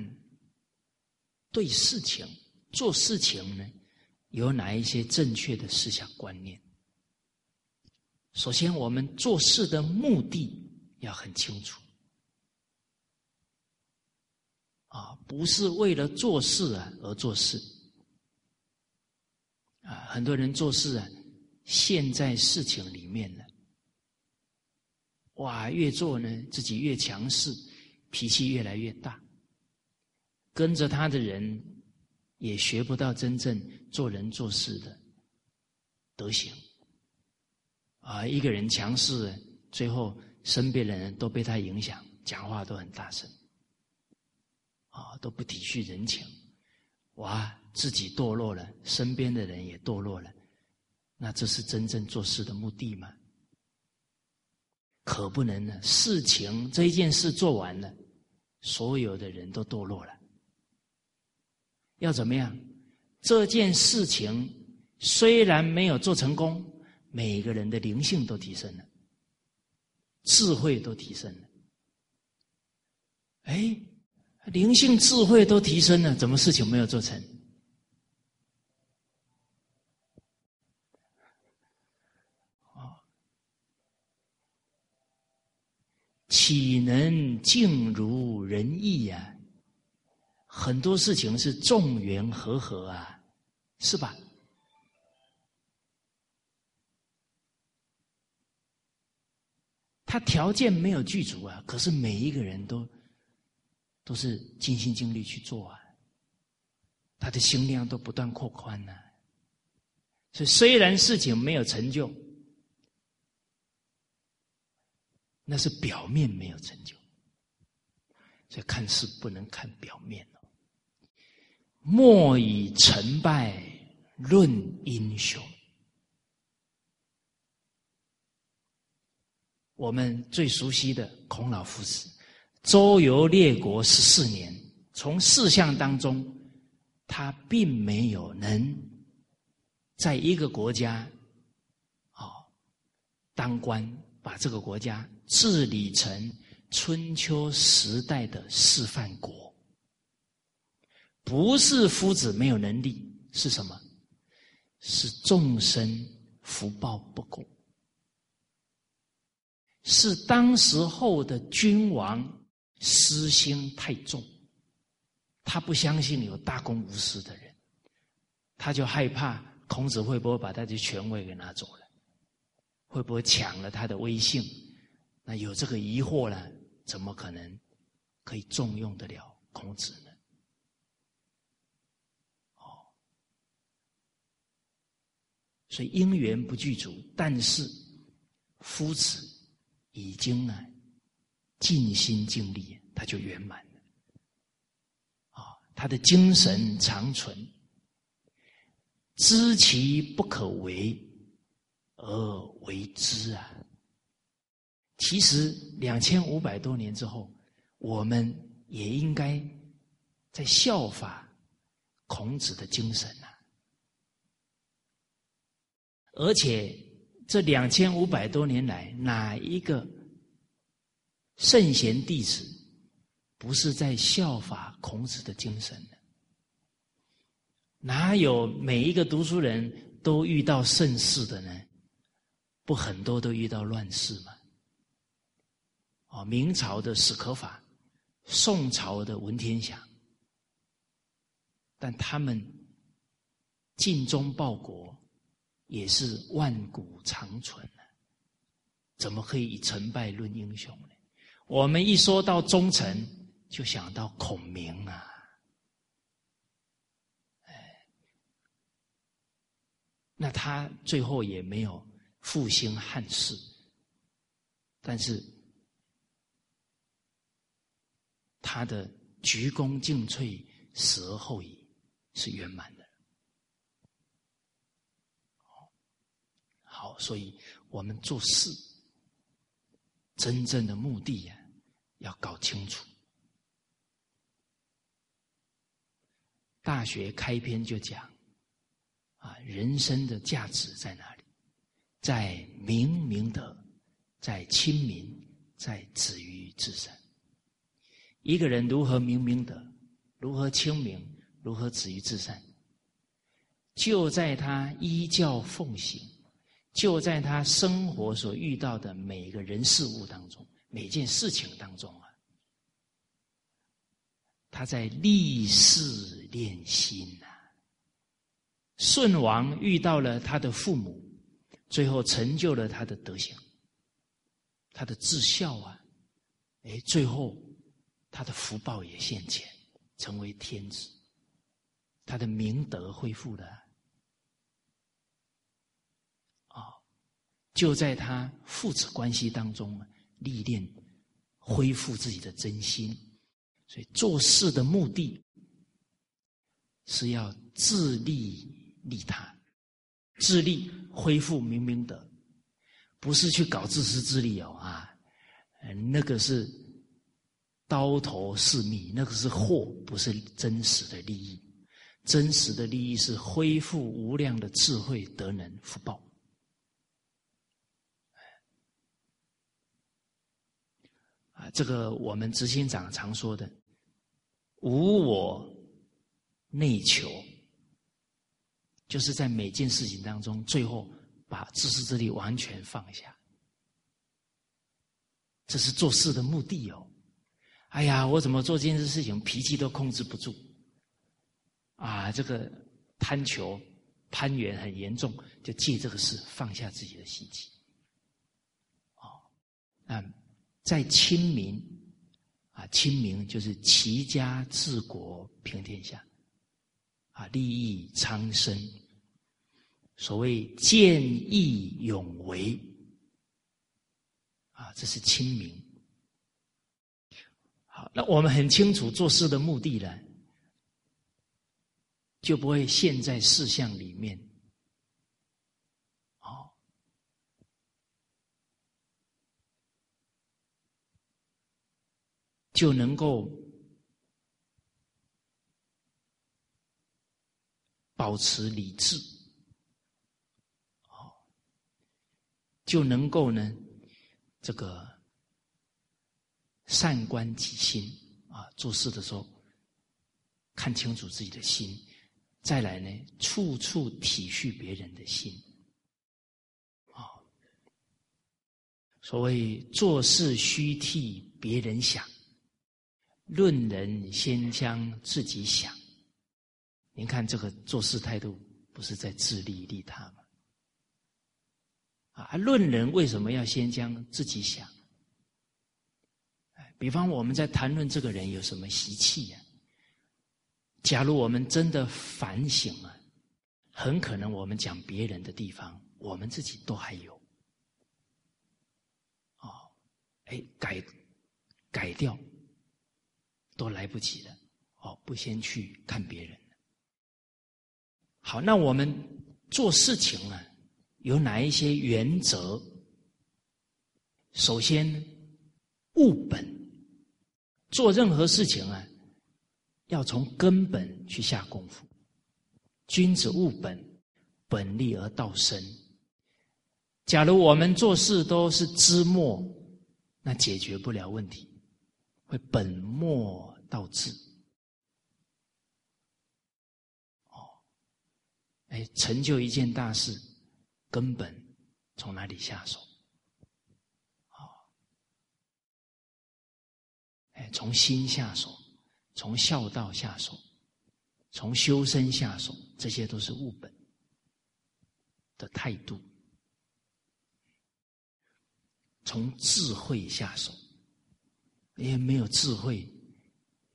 对事情做事情呢，有哪一些正确的思想观念？首先，我们做事的目的要很清楚啊，不是为了做事啊而做事。啊，很多人做事啊，陷在事情里面了。哇，越做呢，自己越强势，脾气越来越大。跟着他的人，也学不到真正做人做事的德行。啊，一个人强势，最后身边的人都被他影响，讲话都很大声，啊，都不体恤人情。哇，自己堕落了，身边的人也堕落了，那这是真正做事的目的吗？可不能呢！事情这一件事做完了，所有的人都堕落了。要怎么样？这件事情虽然没有做成功，每个人的灵性都提升了，智慧都提升了。哎，灵性智慧都提升了，怎么事情没有做成？啊岂能尽如人意呀？很多事情是众缘和合啊，是吧？他条件没有具足啊，可是每一个人都都是尽心尽力去做啊，他的心量都不断扩宽呢。所以虽然事情没有成就。那是表面没有成就，所以看事不能看表面哦。莫以成败论英雄。我们最熟悉的孔老夫子，周游列国十四年，从四项当中，他并没有能在一个国家，哦，当官。把这个国家治理成春秋时代的示范国，不是夫子没有能力，是什么？是众生福报不够，是当时候的君王私心太重，他不相信有大公无私的人，他就害怕孔子会不会把他的权位给拿走了。会不会抢了他的威信？那有这个疑惑呢？怎么可能可以重用得了孔子呢？哦，所以因缘不具足，但是夫子已经呢尽心尽力，他就圆满了。啊，他的精神长存，知其不可为。而为之啊！其实两千五百多年之后，我们也应该在效法孔子的精神呐。而且这两千五百多年来，哪一个圣贤弟子不是在效法孔子的精神呢？哪有每一个读书人都遇到盛世的呢？不很多都遇到乱世嘛？哦，明朝的史可法，宋朝的文天祥，但他们尽忠报国，也是万古长存的。怎么可以以成败论英雄呢？我们一说到忠臣，就想到孔明啊，哎，那他最后也没有。复兴汉室，但是他的鞠躬尽瘁，死而后已，是圆满的。所以我们做事真正的目的呀，要搞清楚。大学开篇就讲啊，人生的价值在哪里？在明明德，在亲民，在止于至善。一个人如何明明德，如何亲民，如何止于至善，就在他依教奉行，就在他生活所遇到的每个人事物当中，每件事情当中啊，他在立事练心呐。舜王遇到了他的父母。最后成就了他的德行，他的至孝啊，哎，最后他的福报也现前，成为天子，他的明德恢复了，啊，就在他父子关系当中历练，恢复自己的真心，所以做事的目的是要自利利他，自利恢复明明德，不是去搞自私自利哦啊，那个是刀头是蜜，那个是祸，不是真实的利益。真实的利益是恢复无量的智慧、德能、福报。啊，这个我们执行长常说的“无我内求”，就是在每件事情当中，最后把自私自利完全放下。这是做事的目的哦。哎呀，我怎么做这件事情，脾气都控制不住。啊，这个贪求攀缘很严重，就借这个事放下自己的心情。哦，那在清明啊，清明就是齐家治国平天下，啊，利益苍生。所谓见义勇为，啊，这是清明。好，那我们很清楚做事的目的了。就不会陷在事项里面，哦，就能够保持理智，哦，就能够呢，这个善观己心。啊，做事的时候看清楚自己的心。再来呢，处处体恤别人的心，啊，所谓做事须替别人想，论人先将自己想。您看这个做事态度，不是在自利利他吗？啊，论人为什么要先将自己想？比方我们在谈论这个人有什么习气呀？假如我们真的反省了，很可能我们讲别人的地方，我们自己都还有。哦，哎，改改掉都来不及了。哦，不先去看别人。好，那我们做事情啊，有哪一些原则？首先，务本，做任何事情啊。要从根本去下功夫。君子务本，本立而道生。假如我们做事都是知末，那解决不了问题，会本末倒置。哦，哎，成就一件大事，根本从哪里下手？哦，哎，从心下手。从孝道下手，从修身下手，这些都是务本的态度。从智慧下手，因为没有智慧，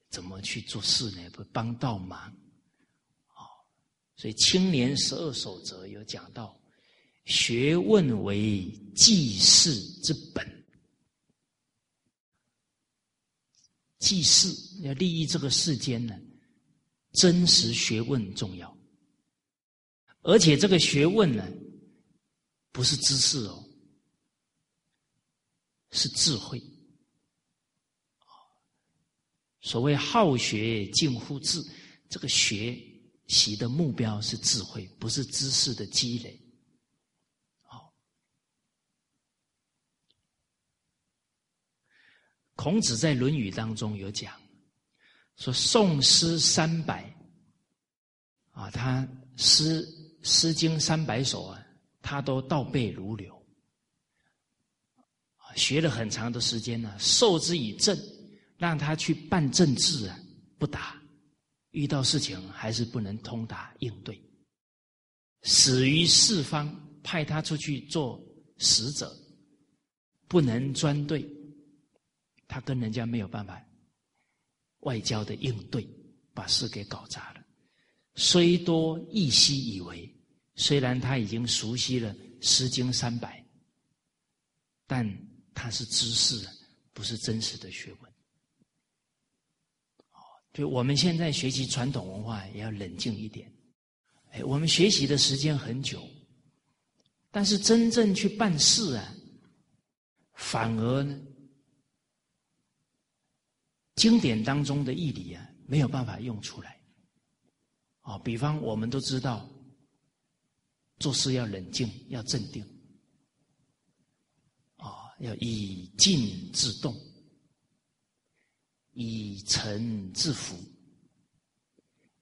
怎么去做事呢？不帮倒忙，哦，所以青年十二守则有讲到，学问为济世之本。济世要利益这个世间呢，真实学问重要，而且这个学问呢，不是知识哦，是智慧。所谓好学近乎智，这个学习的目标是智慧，不是知识的积累。孔子在《论语》当中有讲，说宋诗三百，啊，他诗《诗经》三百首啊，他都倒背如流，学了很长的时间呢，授之以政，让他去办政治啊，不打，遇到事情还是不能通达应对，死于四方，派他出去做使者，不能专对。他跟人家没有办法外交的应对，把事给搞砸了。虽多亦悉以为，虽然他已经熟悉了《诗经》三百，但他是知识，不是真实的学问。就我们现在学习传统文化，也要冷静一点。哎，我们学习的时间很久，但是真正去办事啊，反而，经典当中的义理啊，没有办法用出来。啊，比方我们都知道，做事要冷静，要镇定，啊，要以静制动。以诚制福，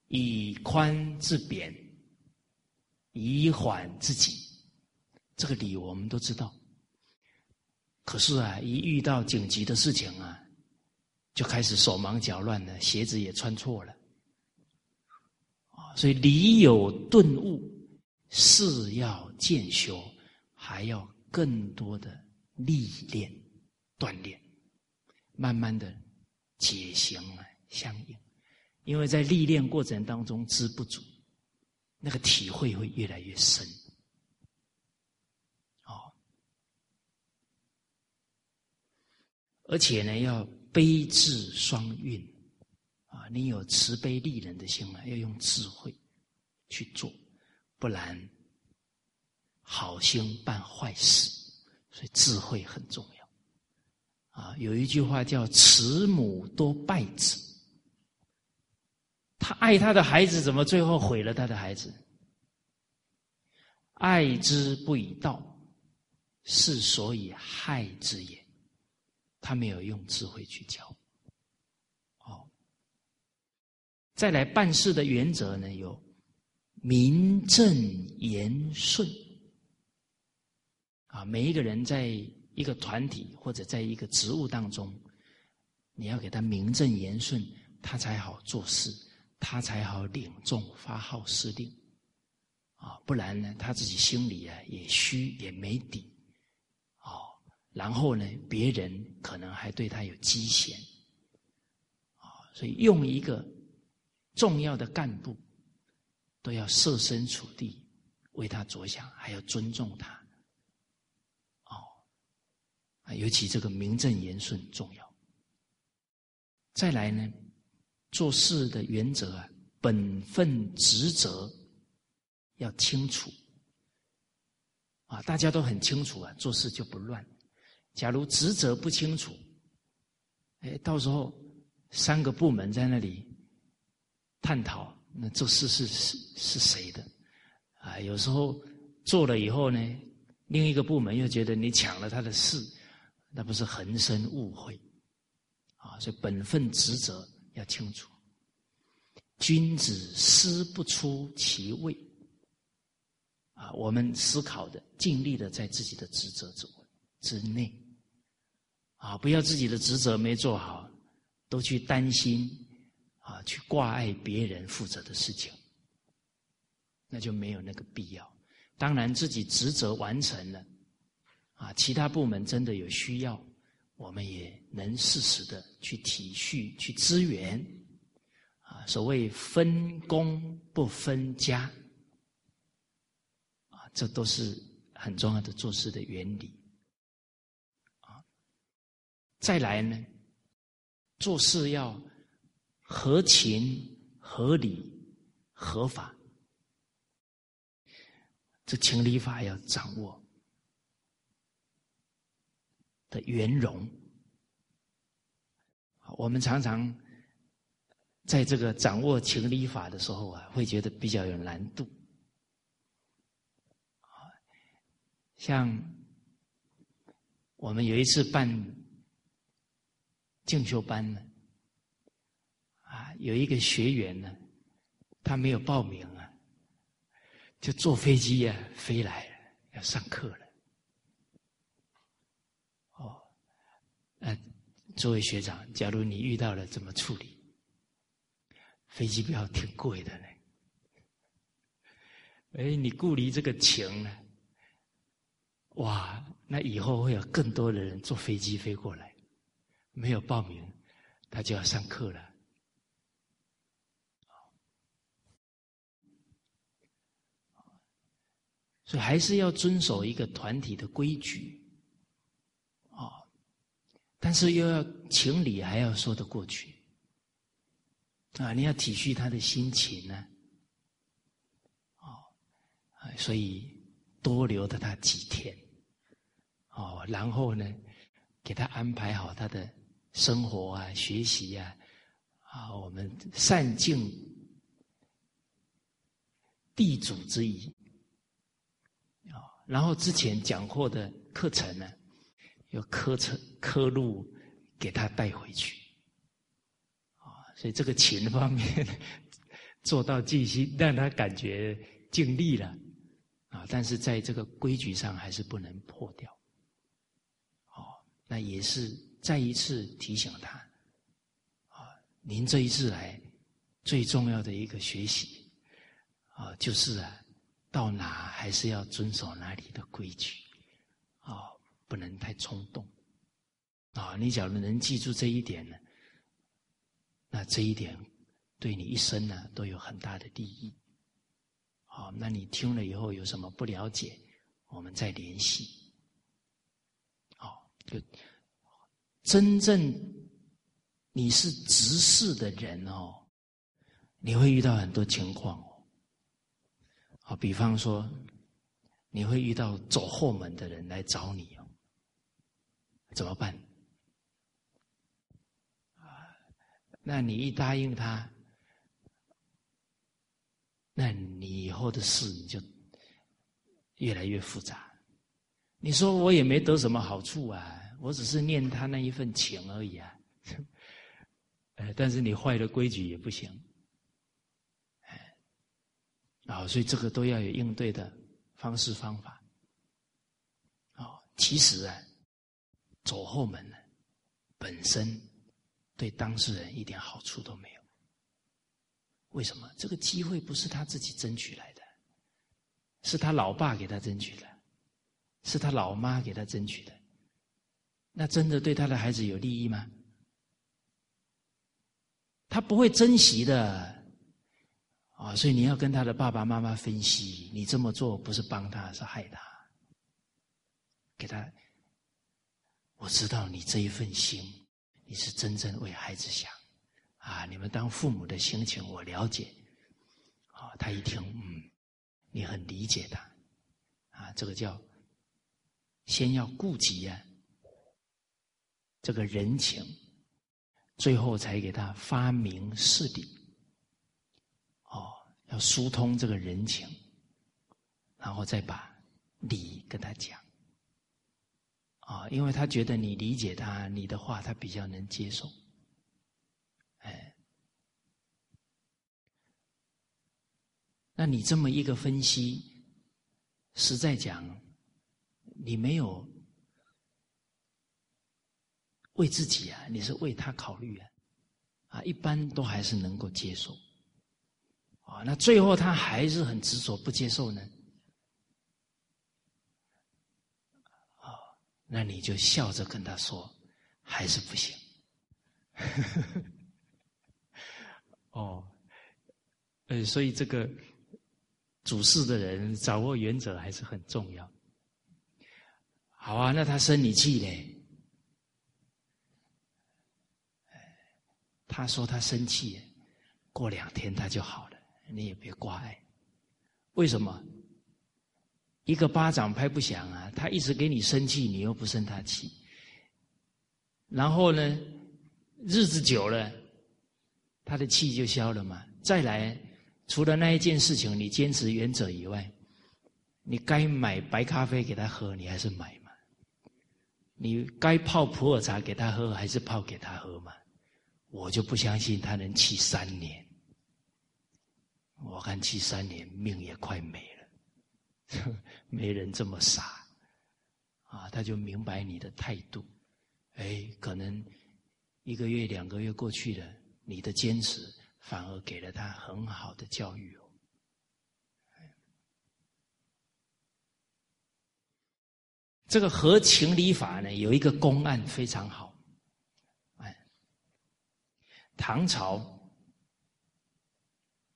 以宽制贬，以缓制己。这个理我们都知道。可是啊，一遇到紧急的事情啊，就开始手忙脚乱了，鞋子也穿错了。啊，所以理有顿悟，事要渐修，还要更多的历练、锻炼，慢慢的。解行啊，相应，因为在历练过程当中知不足，那个体会会越来越深。哦，而且呢，要悲智双运啊，你有慈悲利人的心啊，要用智慧去做，不然好心办坏事，所以智慧很重要。啊，有一句话叫“慈母多败子”。他爱他的孩子，怎么最后毁了他的孩子？爱之不以道，是所以害之也。他没有用智慧去教。好，再来办事的原则呢？有名正言顺。啊，每一个人在。一个团体或者在一个职务当中，你要给他名正言顺，他才好做事，他才好领众发号施令，啊，不然呢，他自己心里啊也虚也没底，哦，然后呢，别人可能还对他有讥嫌，啊，所以用一个重要的干部，都要设身处地为他着想，还要尊重他。啊，尤其这个名正言顺重要。再来呢，做事的原则啊，本分职责要清楚。啊，大家都很清楚啊，做事就不乱。假如职责不清楚，哎，到时候三个部门在那里探讨，那这事是是是谁的？啊，有时候做了以后呢，另一个部门又觉得你抢了他的事。那不是横生误会啊！所以本分职责要清楚。君子思不出其位啊！我们思考的、尽力的在自己的职责之之内啊！不要自己的职责没做好，都去担心啊，去挂碍别人负责的事情，那就没有那个必要。当然，自己职责完成了。啊，其他部门真的有需要，我们也能适时的去体恤、去支援。啊，所谓分工不分家，啊，这都是很重要的做事的原理。啊，再来呢，做事要合情、合理、合法，这情理法要掌握。的圆融，我们常常在这个掌握情理法的时候啊，会觉得比较有难度。像我们有一次办进修班呢，啊，有一个学员呢，他没有报名啊，就坐飞机呀飞来要上课了。呃，作为学长，假如你遇到了怎么处理？飞机票挺贵的呢。哎，你顾虑这个情呢？哇，那以后会有更多的人坐飞机飞过来，没有报名，他就要上课了。所以还是要遵守一个团体的规矩。但是又要情理，还要说得过去，啊，你要体恤他的心情呢，哦，所以多留着他几天，哦，然后呢，给他安排好他的生活啊、学习啊，啊，我们善尽地主之谊，啊，然后之前讲过的课程呢，有课程刻录给他带回去。啊所以这个情方面做到尽心，让他感觉尽力了啊！但是在这个规矩上还是不能破掉。哦，那也是再一次提醒他啊！您这一次来最重要的一个学习啊，就是啊，到哪还是要遵守哪里的规矩，不能太冲动啊！你假如能记住这一点呢？那这一点对你一生呢都有很大的利益。好，那你听了以后有什么不了解，我们再联系。好，就真正你是执事的人哦，你会遇到很多情况哦。好，比方说你会遇到走后门的人来找你，怎么办？啊那你一答应他，那你以后的事你就越来越复杂。你说我也没得什么好处啊，我只是念他那一份情而已啊。呃，但是你坏了规矩也不行，哎，啊，所以这个都要有应对的方式方法。哦，其实啊，走后门呢，本身。对当事人一点好处都没有。为什么？这个机会不是他自己争取来的，是他老爸给他争取的，是他老妈给他争取的。那真的对他的孩子有利益吗？他不会珍惜的啊！所以你要跟他的爸爸妈妈分析，你这么做不是帮他，是害他。给他，我知道你这一份心。你是真正为孩子想，啊！你们当父母的心情我了解，啊！他一听，嗯，你很理解他，啊！这个叫先要顾及啊，这个人情，最后才给他发明事理，哦，要疏通这个人情，然后再把理跟他讲。啊，因为他觉得你理解他，你的话他比较能接受。哎，那你这么一个分析，实在讲，你没有为自己啊，你是为他考虑啊，啊，一般都还是能够接受。啊，那最后他还是很执着不接受呢？那你就笑着跟他说，还是不行。哦，呃，所以这个主事的人掌握原则还是很重要。好啊，那他生你气嘞？他说他生气，过两天他就好了，你也别挂碍。为什么？一个巴掌拍不响啊！他一直给你生气，你又不生他气。然后呢，日子久了，他的气就消了嘛。再来，除了那一件事情你坚持原则以外，你该买白咖啡给他喝，你还是买嘛。你该泡普洱茶给他喝，还是泡给他喝嘛。我就不相信他能气三年。我看气三年，命也快没了。没人这么傻啊！他就明白你的态度。哎，可能一个月、两个月过去了，你的坚持反而给了他很好的教育哦。这个合情理法呢，有一个公案非常好。哎，唐朝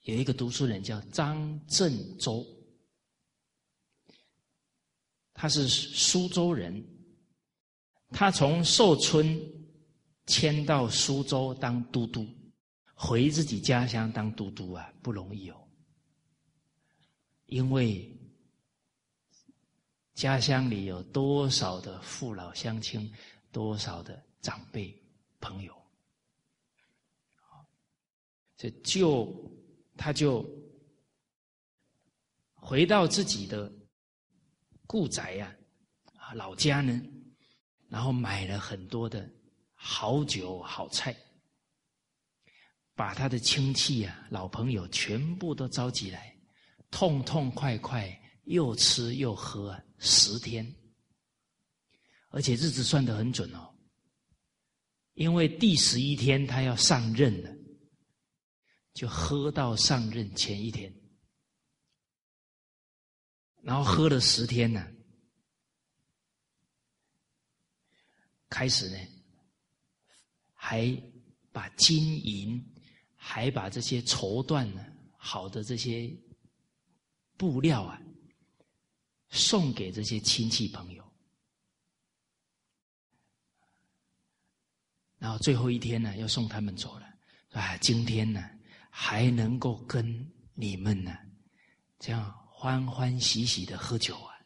有一个读书人叫张振周。他是苏州人，他从寿春迁到苏州当都督，回自己家乡当都督啊，不容易哦。因为家乡里有多少的父老乡亲，多少的长辈朋友，这就他就回到自己的故宅呀，啊老家呢，然后买了很多的好酒好菜。把他的亲戚啊、老朋友全部都召集来，痛痛快快又吃又喝十天，而且日子算得很准哦。因为第十一天他要上任了，就喝到上任前一天，然后喝了十天呢，开始呢，还把金银。还把这些绸缎呢，好的这些布料啊，送给这些亲戚朋友。然后最后一天呢，要送他们走了。啊，今天呢，还能够跟你们呢，这样欢欢喜喜的喝酒啊。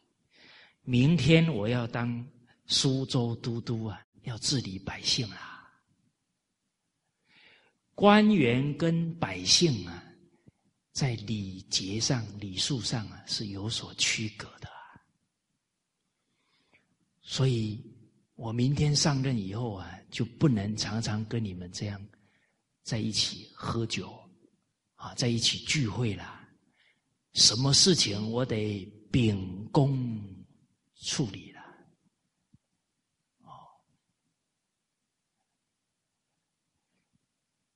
明天我要当苏州都督啊，要治理百姓啊。官员跟百姓啊，在礼节上、礼数上啊，是有所区隔的。所以，我明天上任以后啊，就不能常常跟你们这样在一起喝酒啊，在一起聚会了。什么事情我得秉公处理了。哦。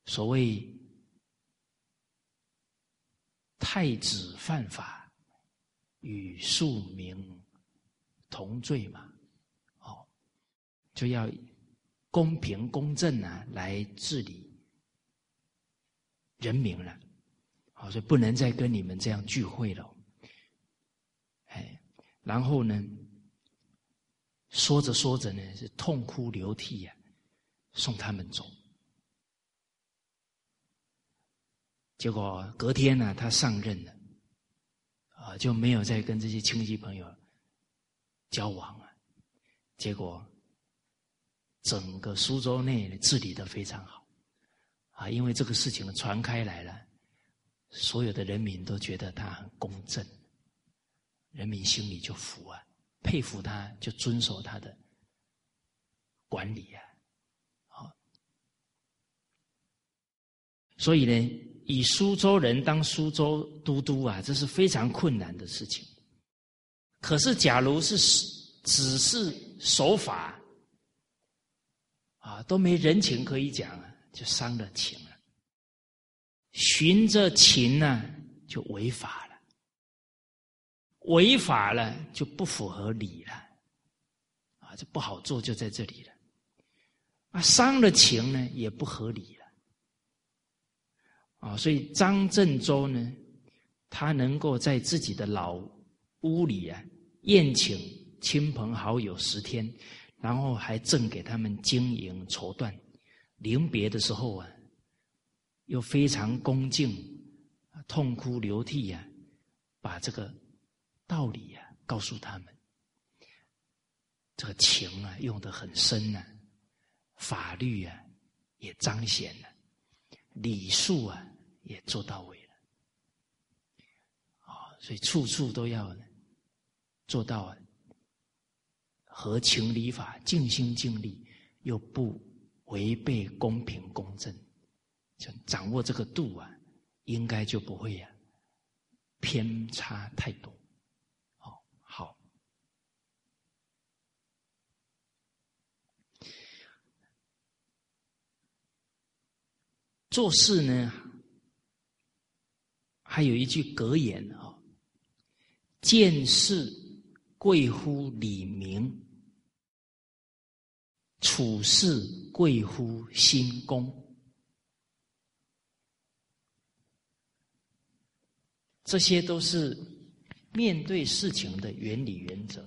所谓太子犯法，与庶民同罪嘛，哦，就要公平公正啊来治理人民了，好，所以不能再跟你们这样聚会了，哎，然后呢，说着说着呢，是痛哭流涕呀，送他们走。结果隔天呢，他上任了，啊，就没有再跟这些亲戚朋友交往了。结果整个苏州内治理的非常好，啊，因为这个事情传开来了，所有的人民都觉得他很公正，人民心里就服啊，佩服他，就遵守他的管理啊，好，所以呢。以苏州人当苏州都督啊，这是非常困难的事情。可是，假如是只是守法啊，都没人情可以讲啊，就伤了情。循着情呢，就违法了；违法了，就不符合理了。啊，这不好做，就在这里了。啊，伤了情呢，也不合理了。啊，所以张振洲呢，他能够在自己的老屋里啊宴请亲朋好友十天，然后还赠给他们金银绸缎，临别的时候啊，又非常恭敬，痛哭流涕呀，把这个道理呀告诉他们，这个情啊用得很深呐，法律啊也彰显了，礼数啊。也做到位了，啊，所以处处都要做到合情理法、尽心尽力，又不违背公平公正，就掌握这个度啊，应该就不会呀偏差太多。哦，好，做事呢。还有一句格言啊：“见事贵乎礼明，处事贵乎心公。”这些都是面对事情的原理原则。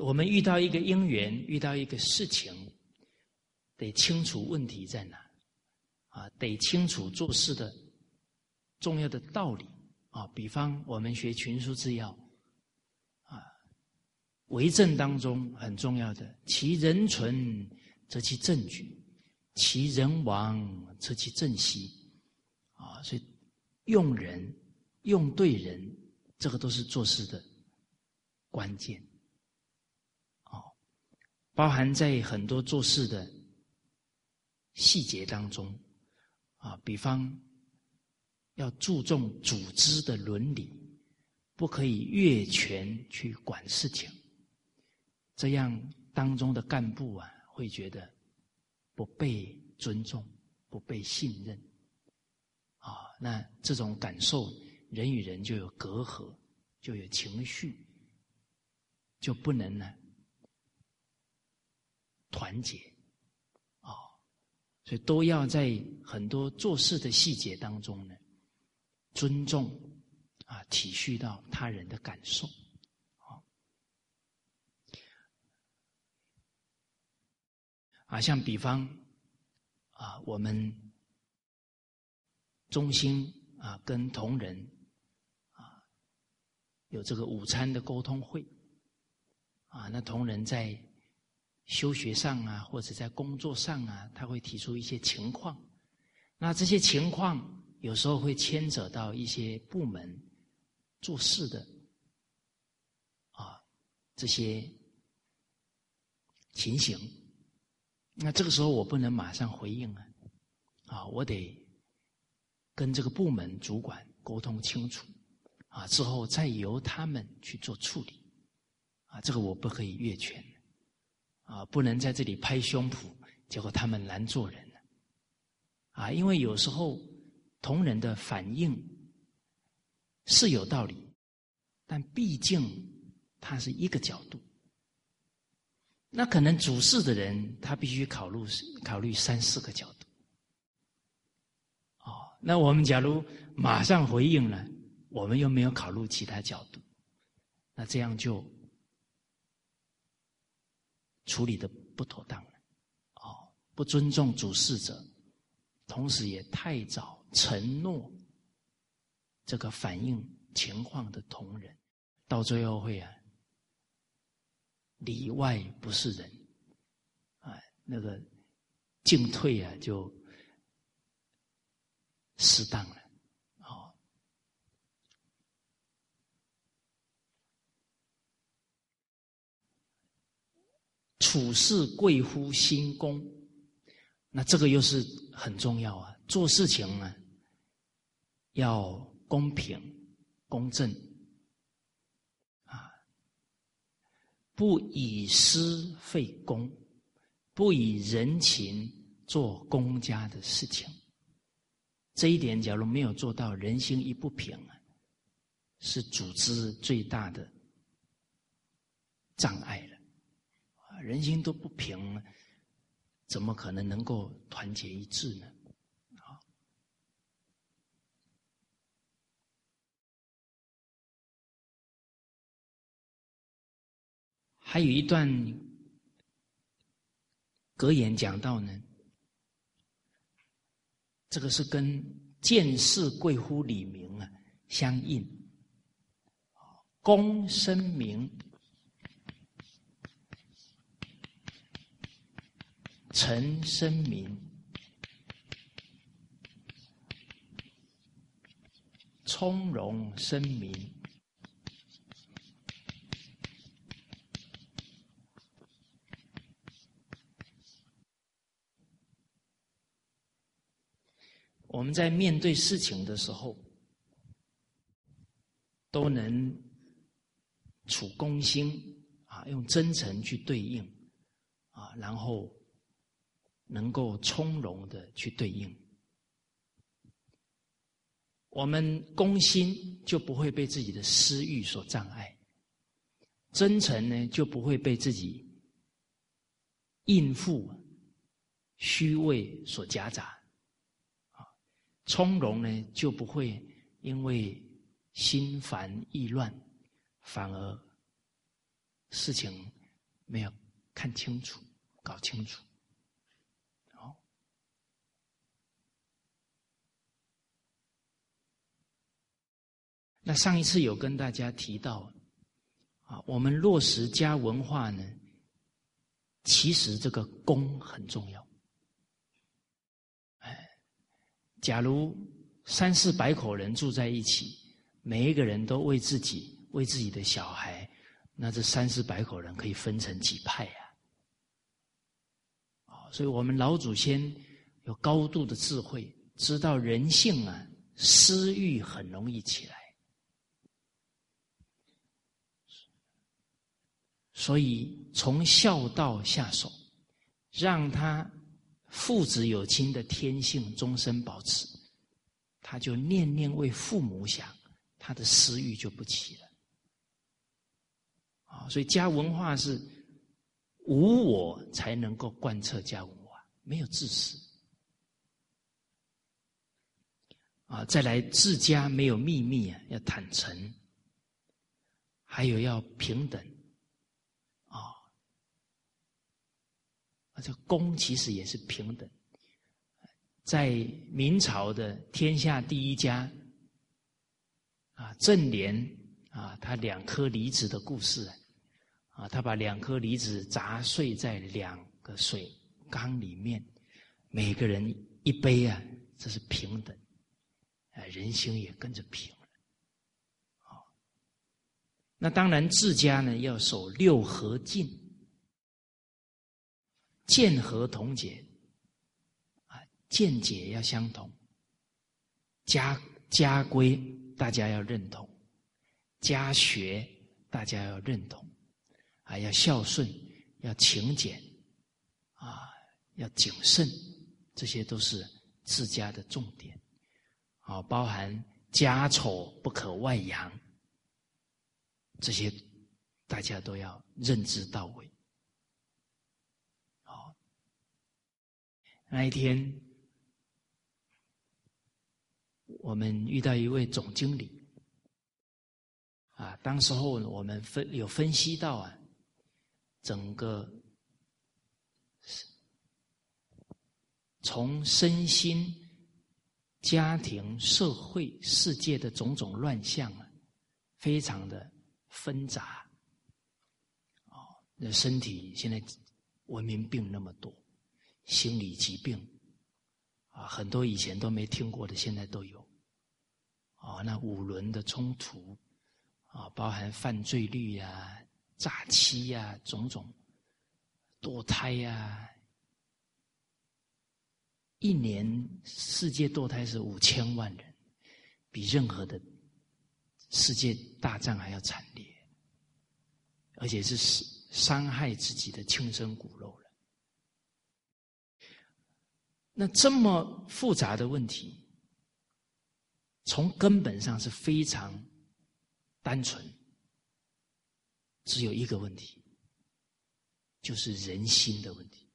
我们遇到一个因缘遇到一个事情得清楚问题在哪，啊，得清楚做事的重要的道理啊。比方我们学群书治要，啊，为政当中很重要的，其人存则其政举，其人亡则其政息，啊，所以用人用对人，这个都是做事的关键。包含在很多做事的细节当中，啊，比方要注重组织的伦理，不可以越权去管事情，这样当中的干部啊会觉得不被尊重、不被信任，啊，那这种感受，人与人就有隔阂，就有情绪，就不能呢。团结，所以都要在很多做事的细节当中呢，尊重啊，体恤到他人的感受，啊，啊，像比方啊，我们中心啊，跟同仁啊，有这个午餐的沟通会，啊，那同仁在。修学上啊，或者在工作上啊，他会提出一些情况。那这些情况有时候会牵扯到一些部门做事的啊这些情形。那这个时候我不能马上回应啊，啊，我得跟这个部门主管沟通清楚啊，之后再由他们去做处理啊，这个我不可以越权。啊，不能在这里拍胸脯，结果他们难做人了。啊，因为有时候同人的反应是有道理，但毕竟他是一个角度，那可能主事的人他必须考虑考虑三四个角度。哦，那我们假如马上回应了，我们又没有考虑其他角度，那这样就。处理的不妥当了，哦，不尊重主事者，同时也太早承诺这个反映情况的同仁，到最后会啊里外不是人，啊，那个进退啊就适当了。处事贵乎心公，那这个又是很重要啊！做事情呢，要公平、公正，啊，不以私废公，不以人情做公家的事情。这一点，假如没有做到，人心一不平啊，是组织最大的障碍了。人心都不平，怎么可能能够团结一致呢？啊，还有一段格言讲到呢，这个是跟“见事贵乎理明”啊相应，公声明。陈生明，从容生明。我们在面对事情的时候，都能处公心啊，用真诚去对应啊，然后。能够从容的去对应，我们公心就不会被自己的私欲所障碍，真诚呢就不会被自己应付虚伪所夹杂，啊，从容呢就不会因为心烦意乱，反而事情没有看清楚、搞清楚。好，那上一次有跟大家提到，啊，我们落实家文化呢，其实这个公很重要。哎，假如三四百口人住在一起，每一个人都为自己、为自己的小孩。那这三四百口人可以分成几派呀？啊，所以我们老祖先有高度的智慧，知道人性啊，私欲很容易起来，所以从孝道下手，让他父子有亲的天性终身保持，他就念念为父母想，他的私欲就不起了。啊，所以家文化是无我才能够贯彻家文化，没有自私。啊，再来自家没有秘密啊，要坦诚，还有要平等。啊，啊，这公其实也是平等。在明朝的天下第一家啊，正莲啊，他两颗梨子的故事。啊，他把两颗梨子砸碎在两个水缸里面，每个人一杯啊，这是平等，啊，人心也跟着平了。好，那当然自家呢要守六合敬，见合同解，啊，见解要相同，家家规大家要认同，家学大家要认同。啊要孝顺，要勤俭，啊，要谨慎，这些都是自家的重点。啊，包含家丑不可外扬，这些大家都要认知到位。好，那一天我们遇到一位总经理，啊，当时候我们分有分析到啊。整个从身心、家庭、社会、世界的种种乱象啊，非常的纷杂。哦，那身体现在文明病那么多，心理疾病啊，很多以前都没听过的，现在都有。啊，那五轮的冲突啊，包含犯罪率呀。诈欺呀，种种堕胎呀，一年世界堕胎是五千万人，比任何的世界大战还要惨烈，而且是伤害自己的亲生骨肉。那这么复杂的问题，从根本上是非常单纯。只有一个问题，就是人心的问题。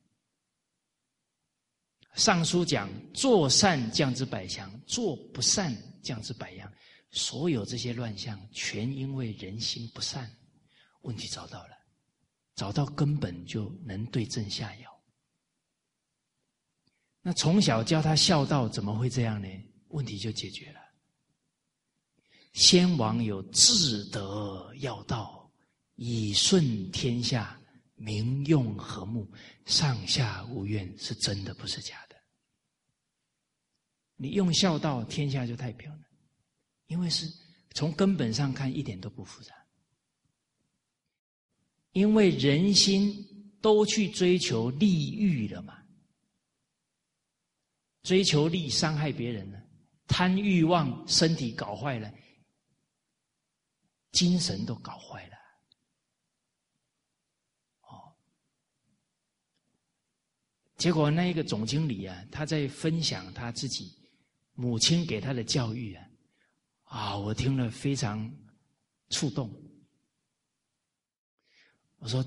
上书讲：做善降之百祥，做不善降之百殃。所有这些乱象，全因为人心不善。问题找到了，找到根本就能对症下药。那从小教他孝道，怎么会这样呢？问题就解决了。先王有至德要道。以顺天下，民用和睦，上下无怨，是真的，不是假的。你用孝道，天下就太平了，因为是从根本上看，一点都不复杂。因为人心都去追求利欲了嘛，追求利，伤害别人了，贪欲望，身体搞坏了，精神都搞坏了。哦结果那一个总经理啊，他在分享他自己母亲给他的教育啊，啊，我听了非常触动。我说，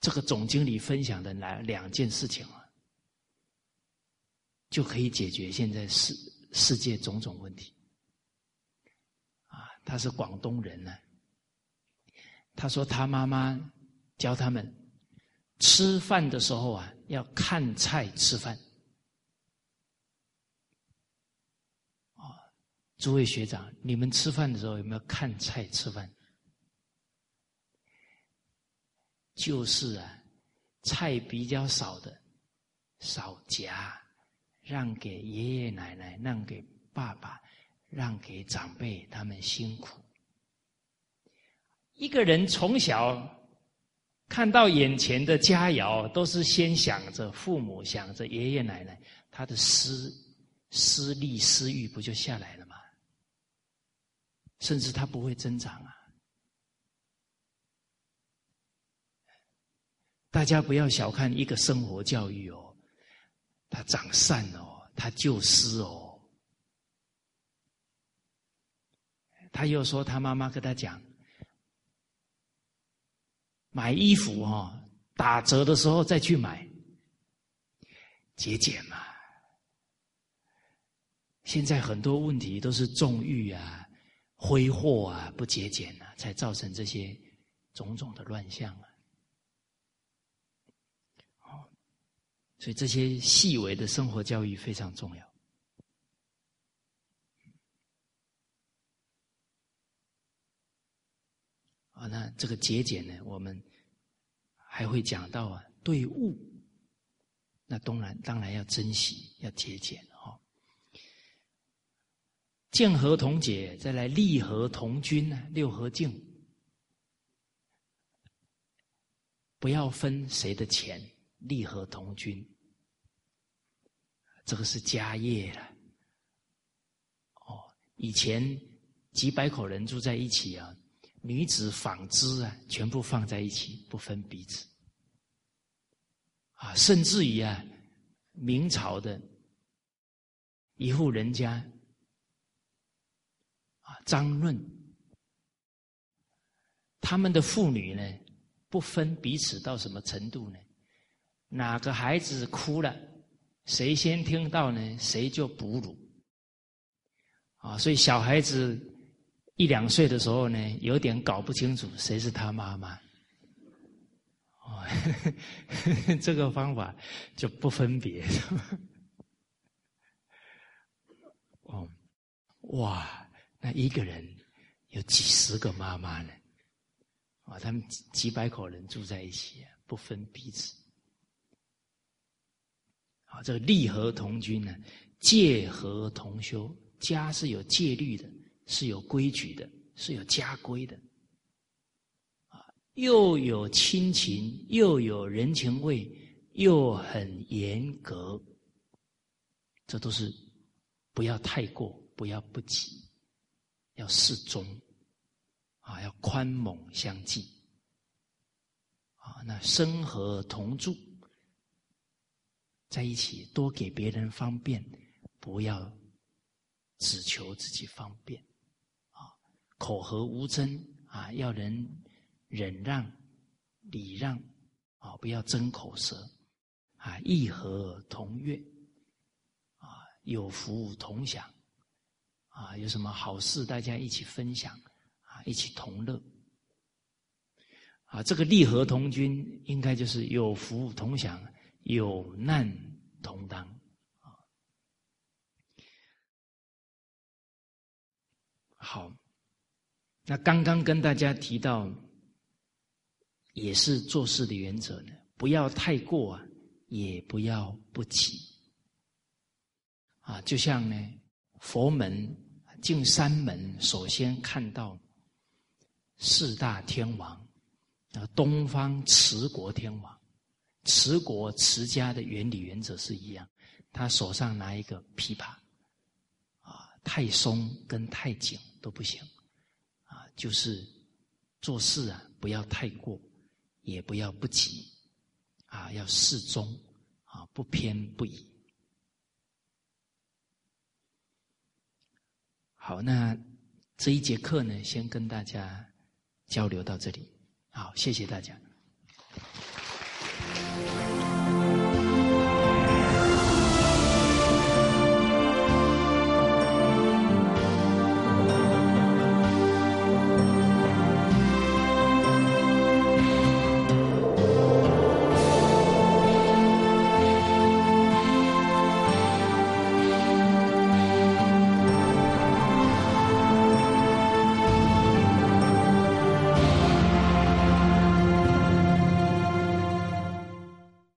这个总经理分享的哪两件事情啊，就可以解决现在世世界种种问题。啊，他是广东人呢，他说他妈妈教他们吃饭的时候啊，要看菜吃饭。啊，诸位学长，你们吃饭的时候有没有看菜吃饭？就是啊，菜比较少的，少夹，让给爷爷奶奶，让给爸爸，让给长辈，他们辛苦。一个人从小看到眼前的佳肴，都是先想着父母，想着爷爷奶奶，他的私私利私欲不就下来了吗？甚至他不会增长啊。大家不要小看一个生活教育哦，他长善哦，他救施哦。他又说他妈妈跟他讲，买衣服哈，打折的时候再去买，节俭嘛。现在很多问题都是纵欲啊、挥霍啊、不节俭啊，才造成这些种种的乱象啊。所以这些细微的生活教育非常重要。啊，那这个节俭呢，我们还会讲到啊，对物，那当然当然要珍惜，要节俭哈。见合同解，再来利合同君呢，六合敬，不要分谁的钱，利合同君。这个是家业了，哦，以前几百口人住在一起啊，女子纺织啊，全部放在一起，不分彼此，啊，甚至于啊，明朝的一户人家，啊，张润，他们的妇女呢，不分彼此到什么程度呢？哪个孩子哭了？谁先听到呢？谁就哺乳啊！所以小孩子一两岁的时候呢，有点搞不清楚谁是他妈妈。哦，这个方法就不分别。哦，哇！那一个人有几十个妈妈呢？啊，他们几百口人住在一起，不分彼此。啊，这个利和同君呢，戒和同修，家是有戒律的，是有规矩的，是有家规的，啊，又有亲情，又有人情味，又很严格，这都是不要太过，不要不及，要适中，啊，要宽猛相济，啊，那生和同住。在一起多给别人方便，不要只求自己方便，啊，口和无争啊，要人忍让、礼让，啊，不要争口舌，啊，义和同悦，啊，有福同享，啊，有什么好事大家一起分享，啊，一起同乐，啊，这个利和同君应该就是有福同享。有难同当啊！好，那刚刚跟大家提到，也是做事的原则呢，不要太过啊，也不要不及啊。就像呢，佛门进山门，首先看到四大天王啊，东方持国天王。持国持家的原理原则是一样，他手上拿一个琵琶，啊，太松跟太紧都不行，啊，就是做事啊，不要太过，也不要不急，啊，要适中，啊，不偏不倚。好，那这一节课呢，先跟大家交流到这里，好，谢谢大家。